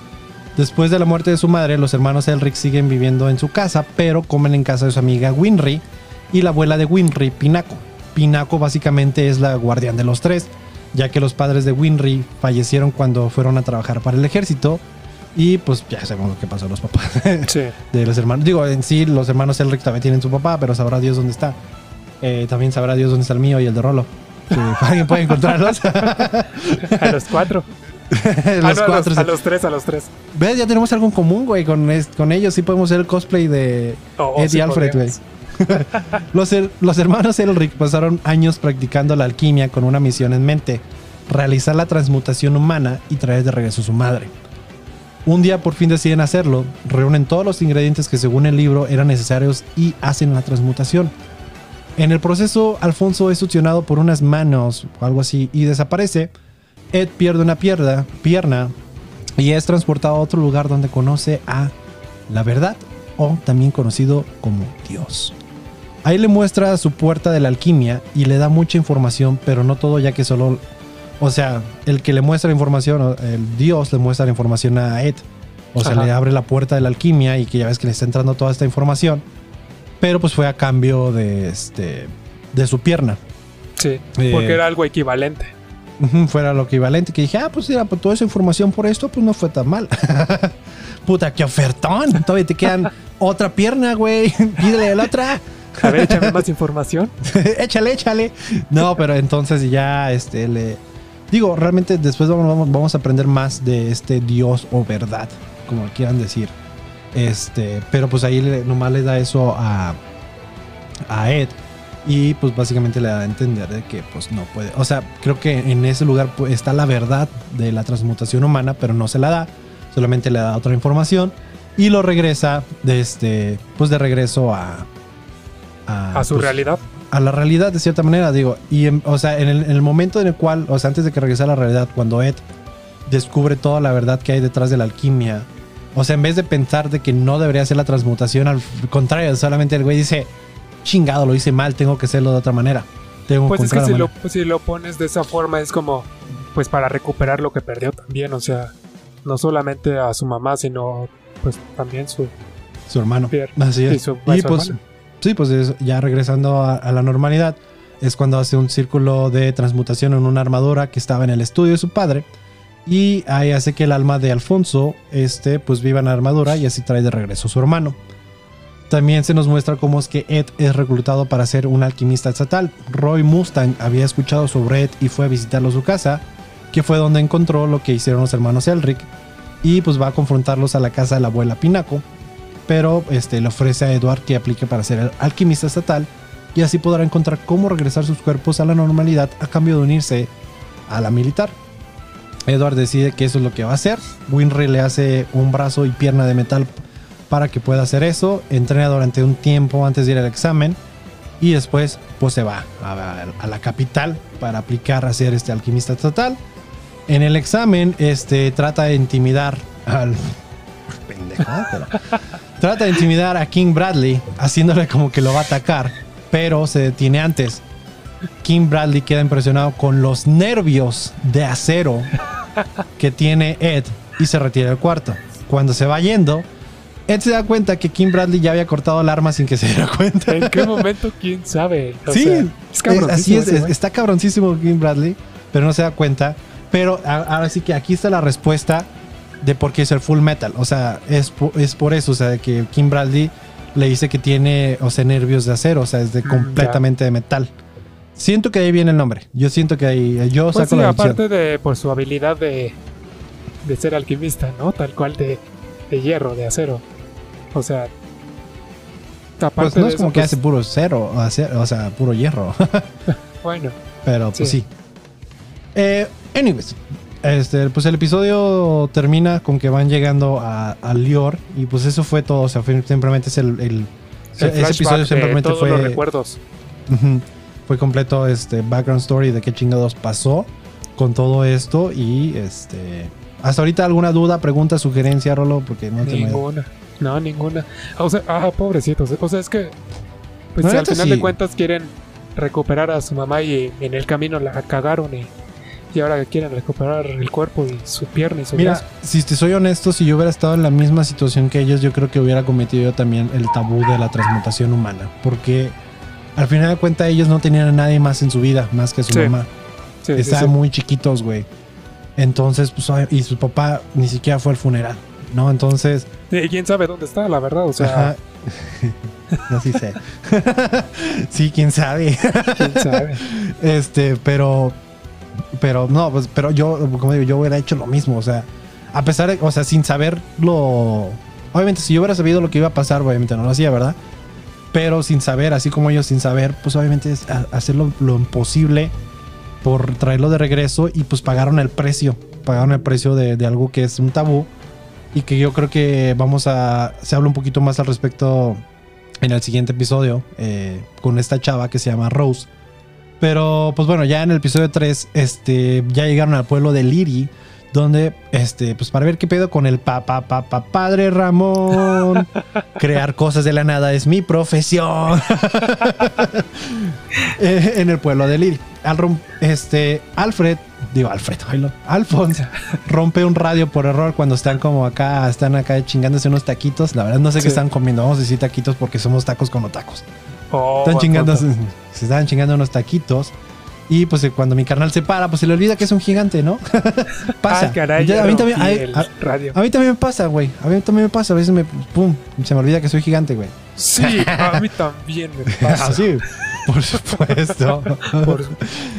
[SPEAKER 1] Después de la muerte de su madre, los hermanos Elric siguen viviendo en su casa, pero comen en casa de su amiga Winry y la abuela de Winry, Pinaco. Pinaco básicamente es la guardián de los tres, ya que los padres de Winry fallecieron cuando fueron a trabajar para el ejército. Y pues ya sabemos lo que pasó a los papás de los hermanos. Digo, en sí, los hermanos Elric también tienen su papá, pero sabrá Dios dónde está. Eh, también sabrá Dios dónde está el mío y el de Rolo. Alguien puede encontrarlos.
[SPEAKER 2] a los cuatro. los ah, cuatro. A los, tres, a los tres.
[SPEAKER 1] ¿Ves? Ya tenemos algo en común, güey. Con, con ellos sí podemos hacer el cosplay de oh, oh, Eddie Alfred, güey. los, los hermanos Elric pasaron años practicando la alquimia con una misión en mente: realizar la transmutación humana y traer de regreso a su madre. Un día por fin deciden hacerlo, reúnen todos los ingredientes que según el libro eran necesarios y hacen la transmutación. En el proceso, Alfonso es succionado por unas manos o algo así y desaparece. Ed pierde una pierna, pierna y es transportado a otro lugar donde conoce a la verdad o también conocido como Dios. Ahí le muestra su puerta de la alquimia y le da mucha información, pero no todo ya que solo... O sea, el que le muestra información, el Dios le muestra la información a Ed. O sea, le abre la puerta de la alquimia y que ya ves que le está entrando toda esta información pero pues fue a cambio de este de su pierna.
[SPEAKER 2] Sí, porque eh, era algo equivalente.
[SPEAKER 1] fuera lo equivalente, que dije, ah, pues mira, pues toda esa información por esto, pues no fue tan mal. Puta, qué ofertón. Todavía te quedan otra pierna, güey. Pídele la otra.
[SPEAKER 2] A ver, échame más información.
[SPEAKER 1] échale, échale. No, pero entonces ya, este, le... Digo, realmente después vamos, vamos a aprender más de este Dios o verdad, como quieran decir. Este, pero pues ahí nomás le da eso a, a Ed. Y pues básicamente le da a entender de que pues no puede. O sea, creo que en ese lugar pues, está la verdad de la transmutación humana, pero no se la da. Solamente le da otra información. Y lo regresa de este. Pues de regreso a.
[SPEAKER 2] A, su
[SPEAKER 1] pues,
[SPEAKER 2] realidad.
[SPEAKER 1] A la realidad, de cierta manera, digo. Y o sea, en el, en el, momento en el cual, o sea, antes de que regrese a la realidad, cuando Ed descubre toda la verdad que hay detrás de la alquimia o sea, en vez de pensar de que no debería hacer la transmutación, al contrario, solamente el güey dice, chingado, lo hice mal, tengo que hacerlo de otra manera. Tengo
[SPEAKER 2] pues es que si lo, si lo, pones de esa forma es como, pues para recuperar lo que perdió también, o sea, no solamente a su mamá, sino pues también su...
[SPEAKER 1] Su hermano. Así es. Y, pues, sí, pues ya regresando a la normalidad, es cuando hace un círculo de transmutación en una armadura que estaba en el estudio de su padre y ahí hace que el alma de Alfonso este, pues viva en la armadura y así trae de regreso a su hermano. También se nos muestra cómo es que Ed es reclutado para ser un alquimista estatal. Roy Mustang había escuchado sobre Ed y fue a visitarlo a su casa, que fue donde encontró lo que hicieron los hermanos Elric. Y pues va a confrontarlos a la casa de la abuela Pinaco. Pero este, le ofrece a Edward que aplique para ser alquimista estatal y así podrá encontrar cómo regresar sus cuerpos a la normalidad a cambio de unirse a la militar. Edward decide que eso es lo que va a hacer. Winry le hace un brazo y pierna de metal para que pueda hacer eso. Entrena durante un tiempo antes de ir al examen. Y después, pues se va a, la capital para aplicar a ser este alquimista total. En el examen, este trata de intimidar al. Pendejo, pero- Trata de intimidar a King Bradley, haciéndole como que lo va a atacar, pero se detiene antes. King Bradley queda impresionado con los nervios de acero que tiene Ed y se retira del cuarto. Cuando se va yendo, Ed se da cuenta que King Bradley ya había cortado el arma sin que se diera cuenta.
[SPEAKER 2] ¿En qué momento? ¿Quién sabe? O
[SPEAKER 1] sí,
[SPEAKER 2] sea,
[SPEAKER 1] es- así es, está cabroncísimo King Bradley, pero no se da cuenta. Pero ahora sí que aquí está la respuesta de por qué es el full metal. O sea, es, es por eso, o sea, que King Bradley le dice que tiene, o sea, nervios de acero, o sea, es de
[SPEAKER 2] Mm,
[SPEAKER 1] completamente de metal. Siento que ahí viene el nombre. Yo siento que ahí yo
[SPEAKER 2] Pues
[SPEAKER 1] saco
[SPEAKER 2] sí,
[SPEAKER 1] la
[SPEAKER 2] aparte de por su habilidad de, de ser alquimista, ¿no? Tal cual de, de hierro, de acero. O sea, aparte
[SPEAKER 1] Pues no es como
[SPEAKER 2] eso,
[SPEAKER 1] que
[SPEAKER 2] pues,
[SPEAKER 1] hace puro cero, o sea, puro hierro.
[SPEAKER 2] Bueno,
[SPEAKER 1] Pero pues sí.
[SPEAKER 2] Sí.
[SPEAKER 1] Eh, anyways, este, pues el episodio termina con que van llegando a, a Lior y pues eso fue todo. O sea, fue- simplemente es el, el-
[SPEAKER 2] el
[SPEAKER 1] ese episodio
[SPEAKER 2] flashback de
[SPEAKER 1] simplemente
[SPEAKER 2] todos
[SPEAKER 1] fue,
[SPEAKER 2] los recuerdos.
[SPEAKER 1] Ujú. Fue completo este background story de qué chingados pasó con todo esto y este hasta ahorita alguna duda, pregunta, sugerencia, Rolo, porque no te
[SPEAKER 2] Ninguna. No, ninguna. O sea, ah, pobrecitos. O sea, es que. Pues si al final
[SPEAKER 1] sí.
[SPEAKER 2] de cuentas quieren recuperar a su mamá y en el camino la cagaron y, y ahora quieren recuperar el cuerpo y su pierna y su
[SPEAKER 1] Mira,
[SPEAKER 2] brazo.
[SPEAKER 1] si te soy honesto, si yo hubiera estado en la misma situación que ellos, yo creo que hubiera cometido yo también el tabú de la transmutación humana. Porque al final de cuentas ellos no tenían a nadie más en su vida, más que a su
[SPEAKER 2] Sí.
[SPEAKER 1] mamá.
[SPEAKER 2] Sí,
[SPEAKER 1] Estaban
[SPEAKER 2] sí.
[SPEAKER 1] muy chiquitos, güey. Entonces, pues, y su papá ni siquiera fue al funeral, ¿no? Entonces,
[SPEAKER 2] Y quién sabe dónde está, la verdad. O sea,
[SPEAKER 1] ajá. no sí sé. sí, quién sabe.
[SPEAKER 2] quién sabe.
[SPEAKER 1] Este, pero. Pero no, pues, pero yo, como digo, yo hubiera hecho lo mismo. O sea, a pesar de, o sea, sin saberlo. Obviamente, si yo hubiera sabido lo que iba a pasar, obviamente no lo hacía, ¿verdad? Pero sin saber, así como ellos sin saber, pues obviamente es hacer lo, lo imposible por traerlo de regreso y pues pagaron el precio. Pagaron el precio de, de algo que es un tabú y que yo creo que vamos a. Se habla un poquito más al respecto en el siguiente episodio eh, con esta chava que se llama Rose. Pero pues bueno, ya en el episodio 3, este, ya llegaron al pueblo de Liri, donde, este, pues para ver qué pedo con el papá, papá, padre Ramón. Crear cosas de la nada es mi profesión. Eh, en el pueblo de Liri. Al este, Alfred, digo Alfred, Alphonse rompe un radio por error cuando están como acá, están acá chingándose unos taquitos. La verdad no sé qué están comiendo, vamos a decir taquitos porque somos tacos como tacos.
[SPEAKER 2] Oh,
[SPEAKER 1] Están
[SPEAKER 2] punto.
[SPEAKER 1] se estaban chingando unos taquitos. Y pues eh, cuando mi carnal se para, pues se le olvida que es un gigante, ¿no? pasa.
[SPEAKER 2] Ay, caray,
[SPEAKER 1] Ya, a, mí también, a-
[SPEAKER 2] el
[SPEAKER 1] a-
[SPEAKER 2] radio.
[SPEAKER 1] a mí también me pasa, güey. A mí también me pasa. A veces me, pum, se me olvida que soy gigante, güey.
[SPEAKER 2] Sí, a mí también me pasa.
[SPEAKER 1] Así, por supuesto.
[SPEAKER 2] Por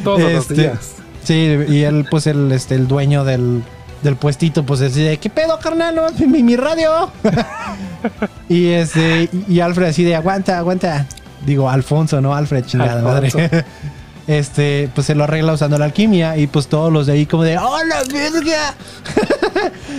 [SPEAKER 2] todos los
[SPEAKER 1] Este,
[SPEAKER 2] días.
[SPEAKER 1] Sí, y él, pues el, este, el dueño del, del puestito, pues decide, ¿qué pedo, carnal? No, mi, mi radio. y este, y, y Alfred así de, aguanta, aguanta. Digo, Alfonso, ¿no? Alfred, chingada
[SPEAKER 2] Alfonso.
[SPEAKER 1] madre. Este, pues se lo arregla usando la alquimia y pues todos los de ahí como de, ¡Oh, la verga!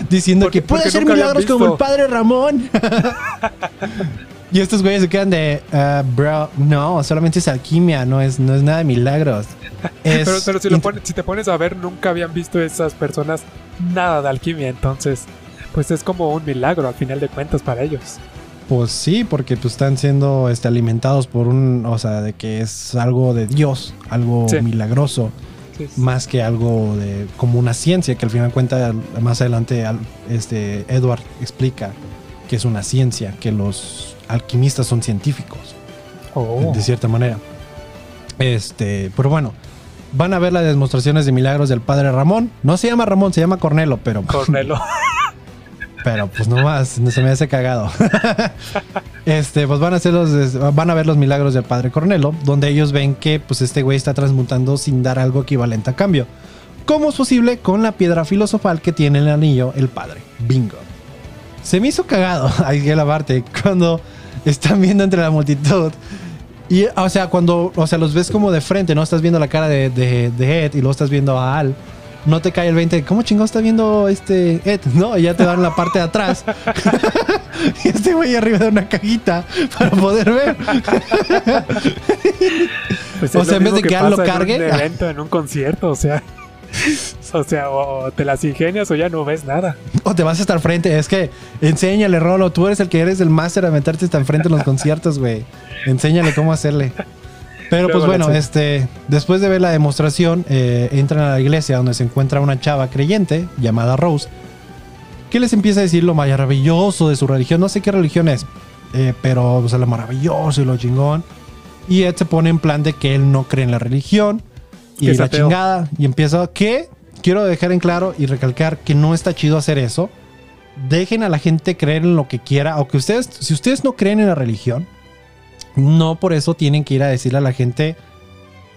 [SPEAKER 1] Diciendo
[SPEAKER 2] Porque-
[SPEAKER 1] que puede hacer milagros como el padre Ramón. y estos güeyes se quedan de, "Ah, bro, no, solamente es alquimia, no es, no es nada de milagros. Es
[SPEAKER 2] Pero, pero si, lo pones- si te pones a ver, nunca habían visto esas personas nada de alquimia. Entonces, pues es como un milagro al final de cuentas para ellos.
[SPEAKER 1] Pues sí, porque pues están siendo este, alimentados por un, o sea, de que es algo de Dios, algo
[SPEAKER 2] Sí.
[SPEAKER 1] milagroso,
[SPEAKER 2] Sí, sí.
[SPEAKER 1] más que algo de como una ciencia, que al final de cuentas más adelante este Edward explica que es una ciencia, que los alquimistas son científicos,
[SPEAKER 2] Oh.
[SPEAKER 1] de cierta manera. Este, pero bueno, van a ver las demostraciones de milagros del padre Ramón. No se llama Ramón, se llama Cornelo, pero
[SPEAKER 2] Cornelo.
[SPEAKER 1] Pero pues nomás, no se me hace cagado. este, pues van a, a ver los milagros del padre Cornelo, donde ellos ven que pues este güey está transmutando sin dar algo equivalente a cambio. ¿Cómo es posible con la piedra filosofal que tiene el anillo el padre? Bingo. Se me hizo cagado, ahí la parte, cuando están viendo entre la multitud. Y, o sea, cuando, o sea, los ves como de frente, ¿no? Estás viendo la cara de, de, de Ed y luego estás viendo a Al no te cae el 20. ¿Cómo chingado está viendo este Ed? No, y ya te dan la parte de atrás. y este güey arriba de una cajita para poder ver.
[SPEAKER 2] Pues o sea, en vez de que, Al lo cargue. En un evento, en un concierto, o sea. O sea, o te las ingenias o ya no ves nada.
[SPEAKER 1] O te vas hasta el frente. Es que enséñale, Rolo. Tú eres el que eres el máster a meterte hasta el frente en los conciertos, güey. Enséñale cómo hacerle. Pero pues bueno, este, después de ver la demostración, eh, entran a la iglesia donde se encuentra una chava creyente llamada Rose, que les empieza a decir lo maravilloso de su religión. No sé qué religión es, eh, pero o sea, lo maravilloso y lo chingón. Y Ed se pone en plan de que él no cree en la religión y la chingada. Y empieza que quiero dejar en claro y recalcar que no está chido hacer eso. Dejen a la gente creer en lo que quiera, aunque ustedes, si ustedes no creen en la religión, no por eso tienen que ir a decirle a la gente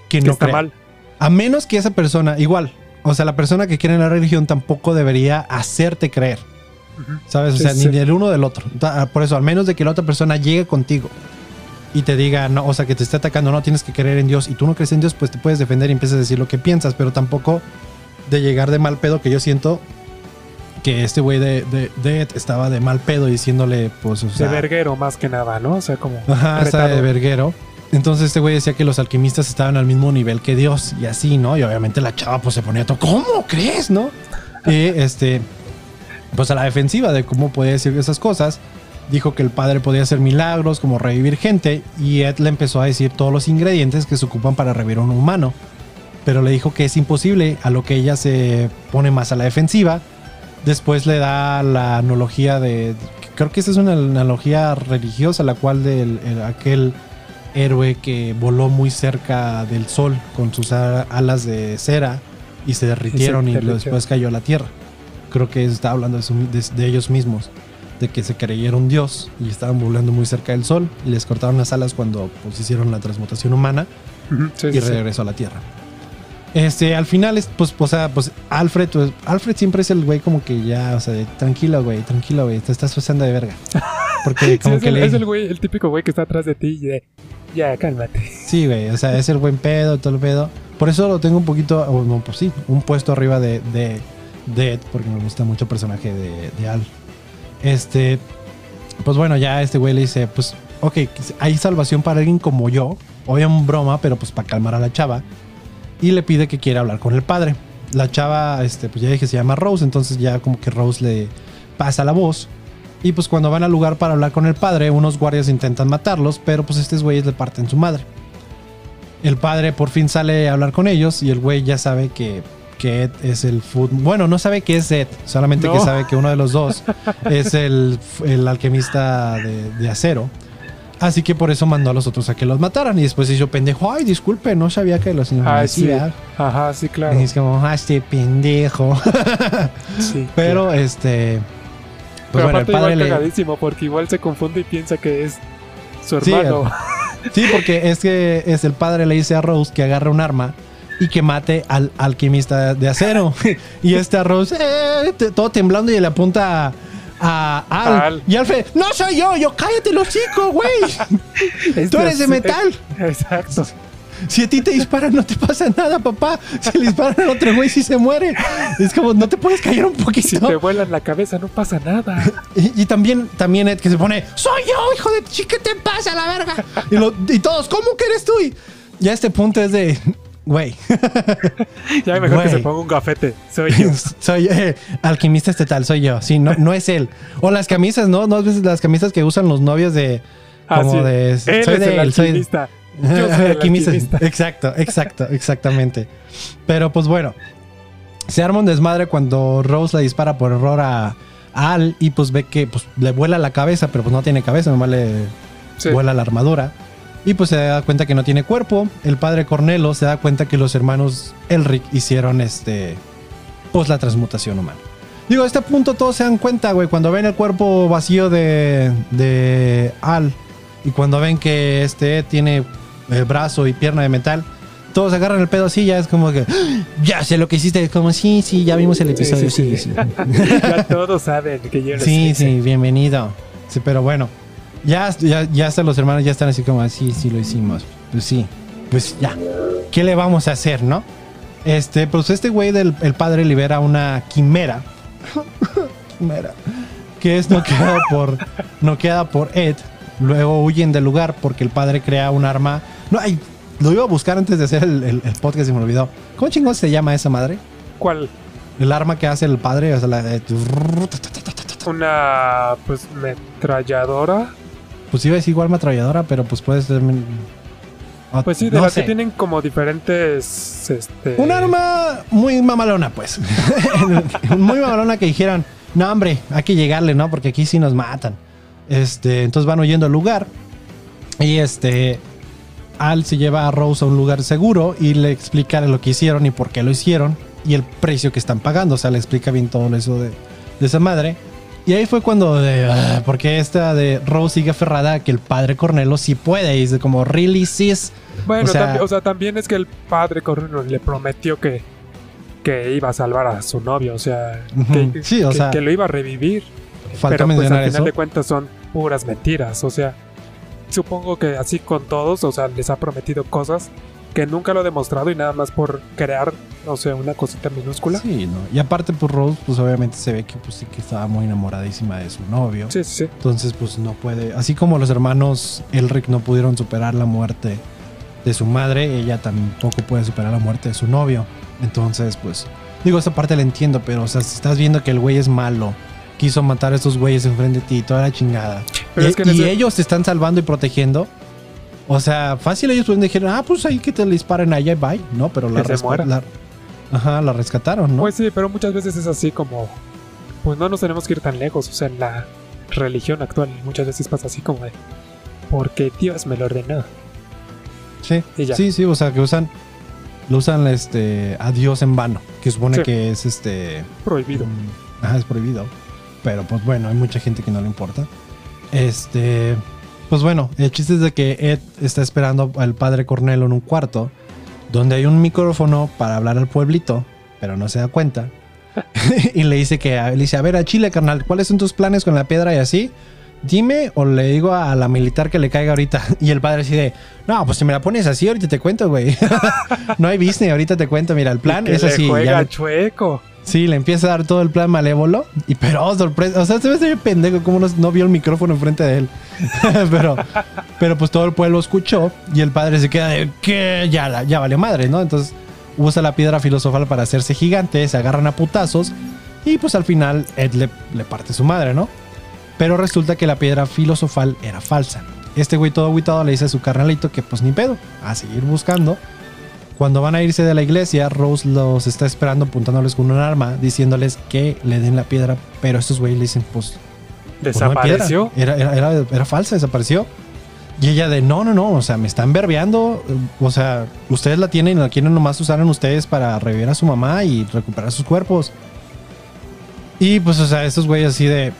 [SPEAKER 1] que no está mal. A menos que esa persona, igual, o sea, la persona que quiere en la religión tampoco debería hacerte creer. ¿Sabes? O sea, ni del uno del otro. Por eso, al menos de que la otra persona llegue contigo y te diga, no, o sea, que te esté atacando, no tienes que creer en Dios y tú no crees en Dios, pues te puedes defender y empiezas a decir lo que piensas, pero tampoco de llegar de mal pedo que yo siento que este güey de, de, estaba de mal pedo diciéndole, pues, o
[SPEAKER 2] sea, De verguero más que nada, ¿no? O sea, como.
[SPEAKER 1] Ajá, está de verguero. Entonces este güey decía que los alquimistas estaban al mismo nivel que Dios y así, ¿no? Y obviamente la chava pues se ponía todo, ¿cómo crees, no? Y este, pues a la defensiva de cómo podía decir esas cosas. Dijo que el padre podía hacer milagros, como revivir gente, y Ed le empezó a decir todos los ingredientes que se ocupan para revivir a un humano. Pero le dijo que es imposible, a lo que ella se pone más a la defensiva Después le da la analogía de. Creo que esa es una analogía religiosa, la cual de aquel héroe que voló muy cerca del sol con sus alas de cera y se derritieron y, después cayó a la tierra. Creo que está hablando de, ellos mismos, de que se creyeron Dios y estaban volando muy cerca del sol y les cortaron las alas cuando pues, hicieron la transmutación humana y regresó a la tierra. Este, al final, pues, o sea, pues Alfred, pues, Alfred siempre es el güey como que ya, o sea, tranquilo, güey, tranquilo, güey, te estás pasando de verga. Porque como que
[SPEAKER 2] es,
[SPEAKER 1] le...
[SPEAKER 2] es el güey, el típico güey que está atrás de ti y de, ya, cálmate.
[SPEAKER 1] Sí, güey, o sea, es el buen pedo, todo el pedo. Por eso lo tengo un poquito, no, pues sí, un puesto arriba de, de, Ed, porque me gusta mucho el personaje de, de Al. Este, pues bueno, ya este güey le dice, pues, ok, hay salvación para alguien como yo. Obvio, un broma, pero pues para calmar a la chava y le pide que quiera hablar con el padre. La chava, este, pues ya dije, se llama Rose, entonces ya como que Rose le pasa la voz. Y pues cuando van al lugar para hablar con el padre, unos guardias intentan matarlos, pero pues estos güeyes le parten su madre. El padre por fin sale a hablar con ellos y el güey ya sabe que, que Ed es el food. Bueno, no sabe que es Ed, solamente que sabe que uno de los dos es el, el alquimista de, de acero. Así que por eso mandó a los otros a que los mataran. Y después hizo pendejo. Ay, disculpe, no sabía que los
[SPEAKER 2] Ay, sí. Ajá, sí, claro.
[SPEAKER 1] Y es como, ah, este pendejo. sí. Pero este.
[SPEAKER 2] Pues Pero bueno, el padre igual cagadísimo porque igual se confunde y piensa que es su hermano.
[SPEAKER 1] Sí, porque es que es el padre le dice a Rose que agarre un arma y que mate al alquimista de acero. y este a Rose, eh, todo temblando y le apunta a Al. Y Alfred, no soy yo, yo cállate los chicos, güey. Tú eres de metal.
[SPEAKER 2] Exacto.
[SPEAKER 1] Si a ti te disparan, no te pasa nada, papá. Si le disparan al otro güey, si se muere. Es como, no te puedes callar un poquito.
[SPEAKER 2] Si te vuelan la cabeza, no pasa nada.
[SPEAKER 1] Y, también, también Ed que se pone, soy yo, hijo de chica, ¿qué te pasa, la verga? Y, todos, ¿cómo que eres tú? Y ya este punto es de, Güey.
[SPEAKER 2] ya mejor que se ponga un gafete. Soy yo.
[SPEAKER 1] soy eh, alquimista este tal, soy yo. Sí, no, no es él. O las camisas, ¿no? ¿No ves las camisas que usan los novios de.
[SPEAKER 2] Ah, como de. Él soy es de el él, alquimista. Soy, yo soy el alquimista.
[SPEAKER 1] Exacto, exacto, exactamente. Pero pues bueno. Se arma un desmadre cuando Rose le dispara por error a, Al y pues ve que pues, le vuela la cabeza, pero pues no tiene cabeza, nomás le vuela la armadura. Y pues se da cuenta que no tiene cuerpo. El padre Cornelo se da cuenta que los hermanos Elric hicieron este. Pues la transmutación humana. Digo, a este punto todos se dan cuenta, güey, cuando ven el cuerpo vacío de, de Al y cuando ven que este tiene el brazo y pierna de metal, todos agarran el pedo así, ya es como que, "Ah, ya sé lo que hiciste, es como, sí, sí, ya vimos el episodio, sí, sí.
[SPEAKER 2] ya todos saben que yo
[SPEAKER 1] Sí, sí, bienvenido. Sí, pero bueno, ya, ya, ya hasta los hermanos ya están así como, sí, sí, lo hicimos. Pues sí, pues ya. ¿Qué le vamos a hacer, no? Este, pues este güey del el padre libera una quimera. quimera. Que es noqueada por, noqueada por Ed. Luego huyen del lugar porque el padre crea un arma. No, ay, lo iba a buscar antes de hacer el, el- el podcast y me olvidó. ¿Cómo chingón se llama esa madre?
[SPEAKER 2] ¿Cuál?
[SPEAKER 1] El arma que hace el padre, o sea, la de-
[SPEAKER 2] Una, pues, metralladora.
[SPEAKER 1] Pues iba a decir igual ametralladora, pero pues puede ser. Ah,
[SPEAKER 2] Pues sí, de
[SPEAKER 1] no
[SPEAKER 2] las que tienen como diferentes, este...
[SPEAKER 1] Un arma muy mamalona, pues. muy mamalona que dijeran, no, hombre, hay que llegarle, ¿no? Porque aquí sí nos matan. Este, entonces van huyendo al lugar. Y este. Al se lleva a Rose a un lugar seguro y le explica lo que hicieron y por qué lo hicieron y el precio que están pagando. O sea, le explica bien todo eso de, de esa madre. Y ahí fue cuando, de, ah, porque esta de Rose sigue aferrada a que el padre Cornelo sí puede. Y dice como, really sis.
[SPEAKER 2] Bueno,
[SPEAKER 1] o sea-
[SPEAKER 2] también, o sea, también es que el padre Corrino le prometió que, que iba a salvar a su novio, o sea, que,
[SPEAKER 1] Sí, o
[SPEAKER 2] que-
[SPEAKER 1] sea,
[SPEAKER 2] que lo iba a revivir.
[SPEAKER 1] Falta
[SPEAKER 2] pero pues
[SPEAKER 1] mencionar
[SPEAKER 2] al final
[SPEAKER 1] eso.
[SPEAKER 2] de cuentas son puras mentiras, o sea, supongo que así con todos, o sea, les ha prometido cosas que nunca lo ha demostrado y nada más por crear, o sea, una cosita minúscula.
[SPEAKER 1] Sí, ¿no? Y aparte, pues Rose, pues obviamente se ve que pues sí que estaba muy enamoradísima de su novio.
[SPEAKER 2] Sí, sí.
[SPEAKER 1] Entonces, pues no puede. Así como los hermanos Elric no pudieron superar la muerte de su madre, ella tampoco puede superar la muerte de su novio. Entonces, pues. Digo, esa parte la entiendo, pero, o sea, si estás viendo que el güey es malo, quiso matar a estos güeyes enfrente de ti, toda la chingada.
[SPEAKER 2] Pero
[SPEAKER 1] y
[SPEAKER 2] es que
[SPEAKER 1] y
[SPEAKER 2] ese-
[SPEAKER 1] ellos te están salvando y protegiendo. O sea, fácil ellos pueden decir, ah, pues ahí que te le disparen a ella y bye. No, pero la, la- Ajá, la rescataron, ¿no?
[SPEAKER 2] Pues sí, pero muchas veces es así como, pues no nos tenemos que ir tan lejos, o sea, en la religión actual muchas veces pasa así como de, porque Dios me lo ordenó.
[SPEAKER 1] Sí, sí, sí, o sea, que usan, lo usan este, a Dios en vano, que supone
[SPEAKER 2] Sí.
[SPEAKER 1] que es este,
[SPEAKER 2] Prohibido.
[SPEAKER 1] mm, ajá, es prohibido. Pero pues bueno, hay mucha gente que no le importa. Este, pues bueno, el chiste es de que Ed está esperando al padre Cornelo en un cuarto, donde hay un micrófono para hablar al pueblito, pero no se da cuenta. y le dice que, le dice, a ver, a Chile, carnal, ¿cuáles son tus planes con la piedra y así? Dime o le digo a la militar que le caiga ahorita. Y el padre así de, no, pues si me la pones así, ahorita te cuento, güey. no hay business, ahorita te cuento. Mira, el plan
[SPEAKER 2] Y que
[SPEAKER 1] es
[SPEAKER 2] le
[SPEAKER 1] así.
[SPEAKER 2] juega
[SPEAKER 1] ya
[SPEAKER 2] chueco.
[SPEAKER 1] Sí, le empieza a dar todo el plan malévolo. Y pero, oh, sorpresa. O sea, se ve bien pendejo como no, vio el micrófono enfrente de él. pero, pero pues todo el pueblo escuchó. Y el padre se queda de que ya, ya valió madre, ¿no? Entonces usa la piedra filosofal para hacerse gigante. Se agarran a putazos. Y pues al final Ed le, le parte su madre, ¿no? Pero resulta que la piedra filosofal era falsa. Este güey todo aguitado le dice a su carnalito que pues ni pedo, a seguir buscando. Cuando van a irse de la iglesia, Rose los está esperando apuntándoles con un arma, diciéndoles que le den la piedra, pero estos güeyes le dicen pues, pues, no.
[SPEAKER 2] Desapareció.
[SPEAKER 1] Era, era, era, era falsa, desapareció. Y ella de no, no, no, o sea, me están verbeando. O sea, ustedes la tienen y la quieren nomás usar en ustedes para revivir a su mamá y recuperar sus cuerpos. Y pues, o sea, estos güeyes así de,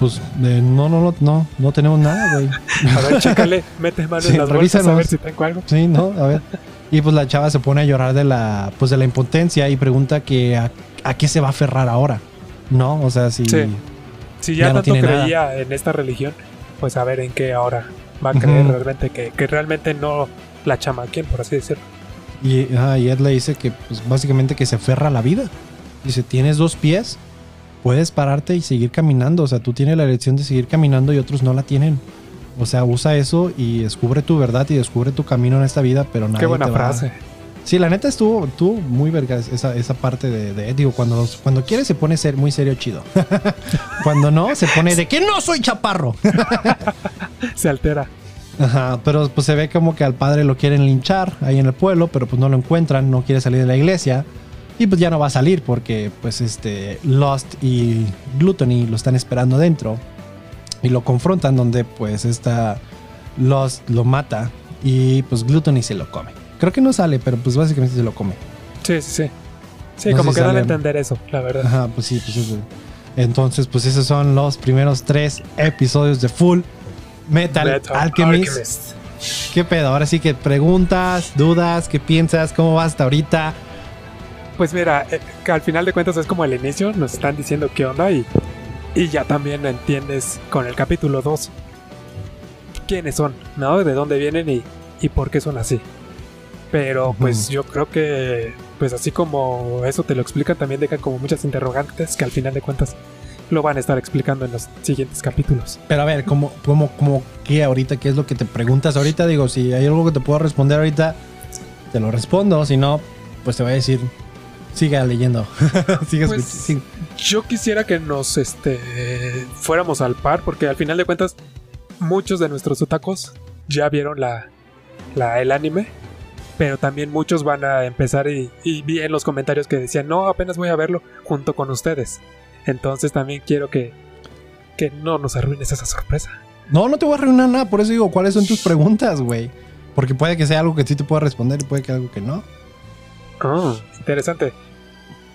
[SPEAKER 1] pues, de no, no, no, no, no tenemos nada, güey.
[SPEAKER 2] A ver, chécale, mete mano
[SPEAKER 1] Sí,
[SPEAKER 2] en las bolsas a ver si tengo algo.
[SPEAKER 1] Sí, ¿no? A ver. Y pues la chava se pone a llorar de la, pues de la impotencia y pregunta que a, a qué se va a aferrar ahora. ¿No? O sea, si...
[SPEAKER 2] Sí. Si ya,
[SPEAKER 1] Ya no
[SPEAKER 2] tanto
[SPEAKER 1] nada.
[SPEAKER 2] creía en esta religión, pues a ver en qué ahora va a creer realmente que, que realmente no la chamaquen, por así decirlo.
[SPEAKER 1] Y Ed le dice que, pues básicamente que se aferra a la vida. Dice, tienes dos pies, puedes pararte y seguir caminando. O sea, tú tienes la elección de seguir caminando y otros no la tienen. O sea, usa eso y descubre tu verdad y descubre tu camino en esta vida, pero nadie
[SPEAKER 2] Qué buena
[SPEAKER 1] te va-
[SPEAKER 2] frase.
[SPEAKER 1] Sí, la neta estuvo, estuvo muy verga esa, esa parte de. Digo, cuando, cuando quiere se pone ser muy serio chido. cuando no, se pone de que no soy chaparro.
[SPEAKER 2] Se altera.
[SPEAKER 1] Ajá, pero pues se ve como que al padre lo quieren linchar ahí en el pueblo, pero pues no lo encuentran, no quiere salir de la iglesia. Y pues ya no va a salir porque pues este Lost y Gluttony lo están esperando dentro. Y lo confrontan donde pues esta Lost lo mata y pues Gluttony se lo come. Creo que no sale, pero pues básicamente se lo come.
[SPEAKER 2] Sí, sí, sí. Sí,
[SPEAKER 1] No
[SPEAKER 2] como que dan a entender eso, la verdad.
[SPEAKER 1] Ajá, pues sí, pues eso. Entonces, pues esos son los primeros tres episodios de Full Metal,
[SPEAKER 2] Metal
[SPEAKER 1] Alchemist.
[SPEAKER 2] Alchemist.
[SPEAKER 1] ¿Qué pedo? Ahora sí que preguntas, dudas, ¿qué piensas? ¿Cómo vas hasta ahorita?
[SPEAKER 2] Pues mira, eh, al final de cuentas es como el inicio, nos están diciendo qué onda y, y ya también entiendes con el capítulo 2 quiénes son, ¿no? De dónde vienen y, y por qué son así. Pero pues yo creo que, pues así como eso te lo explican, también dejan como muchas interrogantes que al final de cuentas lo van a estar explicando en los siguientes capítulos.
[SPEAKER 1] Pero a ver, ¿cómo, cómo, cómo qué ahorita? ¿Qué es lo que te preguntas ahorita? Digo, si hay algo que te puedo responder ahorita, te lo respondo. Si no, pues te voy a decir, siga leyendo. Sigue
[SPEAKER 2] Pues,
[SPEAKER 1] sí.
[SPEAKER 2] Yo quisiera que nos este, fuéramos al par, porque al final de cuentas, muchos de nuestros otacos ya vieron la, la- el anime, pero también muchos van a empezar y, y vi en los comentarios que decían, no, apenas voy a verlo junto con ustedes. Entonces también quiero que, que no nos arruines esa sorpresa.
[SPEAKER 1] No, no te voy a arruinar nada. Por eso digo, ¿cuáles son tus preguntas, güey? Porque puede que sea algo que sí te pueda responder y puede que algo que no.
[SPEAKER 2] Ah, interesante.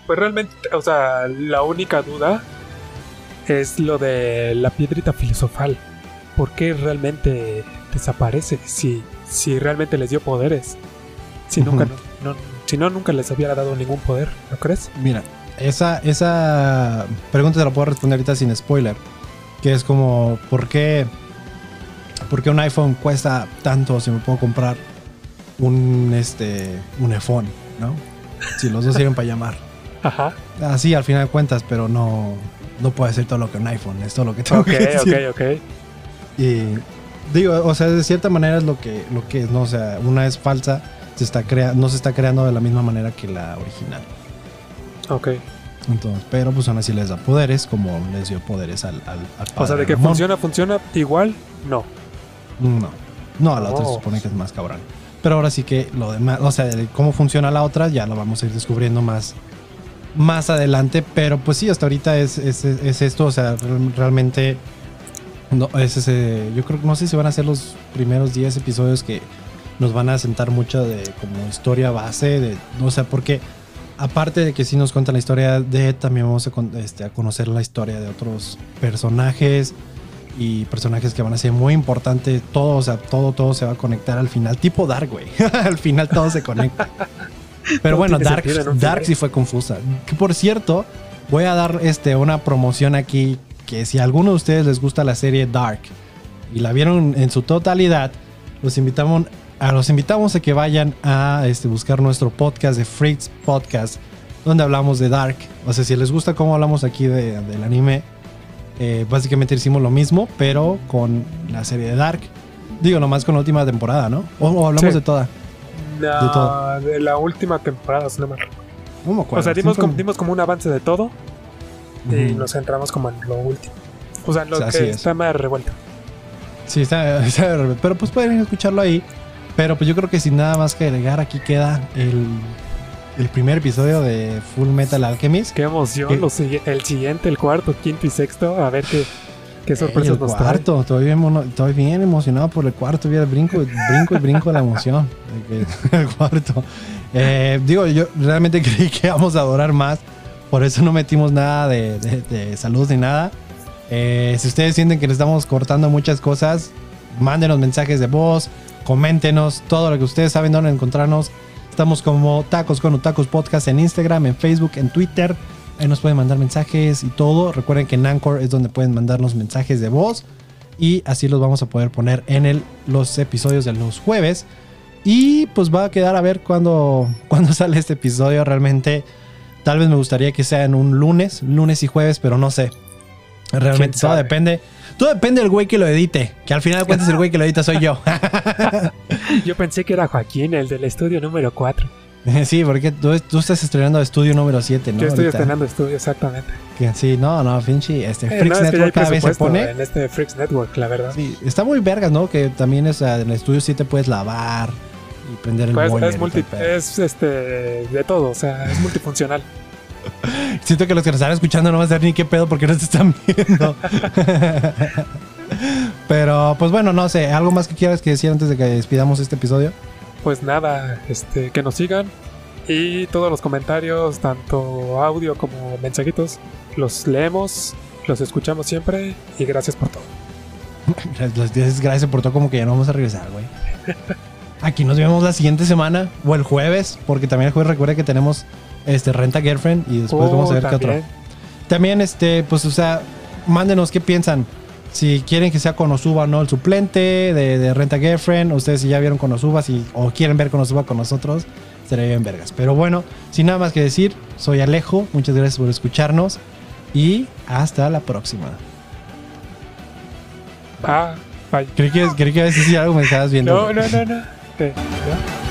[SPEAKER 2] Pues realmente, o sea, la única duda es lo de la piedrita filosofal. ¿Por qué realmente desaparece? Si, si realmente les dio poderes. Si nunca, no- si no, nunca les hubiera dado ningún poder, ¿no crees?
[SPEAKER 1] Mira, esa, esa pregunta te la puedo responder ahorita sin spoiler. Que es como, ¿por qué, ¿por qué un iPhone cuesta tanto si me puedo comprar un, este, un iPhone, ¿no? Si los dos sirven para llamar.
[SPEAKER 2] Ajá.
[SPEAKER 1] Así al final de cuentas, pero no, no puede ser todo lo que un iPhone, es todo lo que tengo
[SPEAKER 2] Ok,
[SPEAKER 1] que decir.
[SPEAKER 2] ok, ok.
[SPEAKER 1] Y digo, o sea, de cierta manera es lo que, lo que es, ¿no? O sea, una es falsa, se está crea no se está creando de la misma manera que la original.
[SPEAKER 2] Ok.
[SPEAKER 1] Entonces, pero pues aún así les da poderes, como les dio poderes al, al, al
[SPEAKER 2] O sea,
[SPEAKER 1] padre
[SPEAKER 2] de que
[SPEAKER 1] Ramón.
[SPEAKER 2] funciona, funciona igual, no.
[SPEAKER 1] No, no, a la otra se
[SPEAKER 2] Oh.
[SPEAKER 1] supone que es más cabrón. Pero ahora sí que lo demás, o sea, cómo funciona la otra, ya lo vamos a ir descubriendo más, más adelante. Pero pues sí, hasta ahorita es, es, es esto, o sea, real- realmente. No, es yo creo que no sé si van a ser los primeros 10 episodios que nos van a sentar mucho de como historia base, de, o sea, porque aparte de que sí nos cuentan la historia de también vamos este, a conocer la historia de otros personajes y personajes que van a ser muy importantes. Todo, o sea, todo, todo se va a conectar al final, tipo Dark, güey. al final todo se conecta. Pero
[SPEAKER 2] No
[SPEAKER 1] bueno, Dark, Dark sí fue confusa. Que por cierto, voy a dar este, una promoción aquí que si a alguno de ustedes les gusta la serie Dark y la vieron en su totalidad, los invitamos a, los invitamos a que vayan a este, buscar nuestro podcast de Freaks Podcast, donde hablamos de Dark. O sea, si les gusta cómo hablamos aquí de- del anime, eh, básicamente hicimos lo mismo, pero con la serie de Dark. Digo, nomás con la última temporada, ¿no? O, o hablamos
[SPEAKER 2] Sí.
[SPEAKER 1] de toda.
[SPEAKER 2] No,
[SPEAKER 1] todo.
[SPEAKER 2] de la última temporada, si no me
[SPEAKER 1] acuerdo.
[SPEAKER 2] O sea, dimos, como, dimos como un avance de todo y nos centramos como en lo último. O sea, en lo que
[SPEAKER 1] es.
[SPEAKER 2] está más revuelto.
[SPEAKER 1] Sí, está, está de repente. Pero pues pueden escucharlo ahí. Pero pues yo creo que sin nada más que agregar, aquí queda el, el primer episodio de Full Metal Alchemist.
[SPEAKER 2] Qué emoción. El siguiente, el cuarto, quinto y sexto. A ver qué, qué sorpresas
[SPEAKER 1] el
[SPEAKER 2] nos trae.
[SPEAKER 1] cuarto, estoy bien, estoy bien emocionado por el cuarto. Todavía brinco, brinco y brinco de la emoción. el cuarto. Eh, digo, yo realmente creí que íbamos a adorar más. Por eso no metimos nada de, de, de saludos ni nada. Eh, si ustedes sienten que le estamos cortando muchas cosas, mándenos mensajes de voz, coméntenos todo lo que ustedes saben dónde encontrarnos. Estamos como Tacos con Tacos Podcast en Instagram, en Facebook, en Twitter. Ahí nos pueden mandar mensajes y todo. Recuerden que en Anchor es donde pueden mandarnos mensajes de voz. Y así los vamos a poder poner en el, los episodios de los jueves. Y pues va a quedar a ver cuándo, cuándo sale este episodio. Realmente, tal vez me gustaría que sea en un lunes, lunes y jueves, pero no sé. Realmente
[SPEAKER 2] ¿Quién
[SPEAKER 1] todo depende. Todo depende del güey que lo edite. Que al final de cuentas el güey que lo edita soy yo.
[SPEAKER 2] Yo pensé que era Joaquín, el del estudio número 4.
[SPEAKER 1] sí, porque tú, tú estás estrenando estudio número 7, ¿no?
[SPEAKER 2] Yo estoy
[SPEAKER 1] Ahorita.
[SPEAKER 2] estrenando estudio, exactamente.
[SPEAKER 1] Que Sí, no, no, Finchi. Este,
[SPEAKER 2] Eh,
[SPEAKER 1] Freaks
[SPEAKER 2] no, es que
[SPEAKER 1] Network cada vez se pone.
[SPEAKER 2] en este Freaks Network, la verdad.
[SPEAKER 1] Sí, está muy vergas, ¿no? Que también es, en el estudio 7 puedes lavar y prender el
[SPEAKER 2] Pues
[SPEAKER 1] boiler
[SPEAKER 2] es, multi- es este de todo, o sea, es multifuncional.
[SPEAKER 1] Siento que los que nos están escuchando no van a saber ni qué pedo porque no te están viendo. Pero, pues bueno, no sé. ¿Algo más que quieras que decir antes de que despidamos este episodio?
[SPEAKER 2] Pues nada, este, que nos sigan Y todos los comentarios, tanto audio como mensajitos, los leemos, los escuchamos siempre y gracias por todo.
[SPEAKER 1] Gracias, gracias por todo, como que ya no vamos a regresar, güey. Aquí nos vemos la siguiente semana o el jueves, porque también el jueves recuerda que tenemos este Renta Girlfriend y después
[SPEAKER 2] Oh,
[SPEAKER 1] vamos a ver qué otro.
[SPEAKER 2] también.
[SPEAKER 1] Este, pues, o sea, mándenos qué piensan. Si quieren que sea Konosuba o no el suplente de, de Renta Girlfriend, ustedes si ya vieron Konosuba si, o quieren ver Konosuba con nosotros, estaría bien vergas. Pero bueno, sin nada más que decir, soy Alejo, muchas gracias por escucharnos y hasta la próxima.
[SPEAKER 2] Ah, bye.
[SPEAKER 1] Creí que, creí que a decir algo, me estabas viendo.
[SPEAKER 2] No, no, no, no. Eh, ¿ya?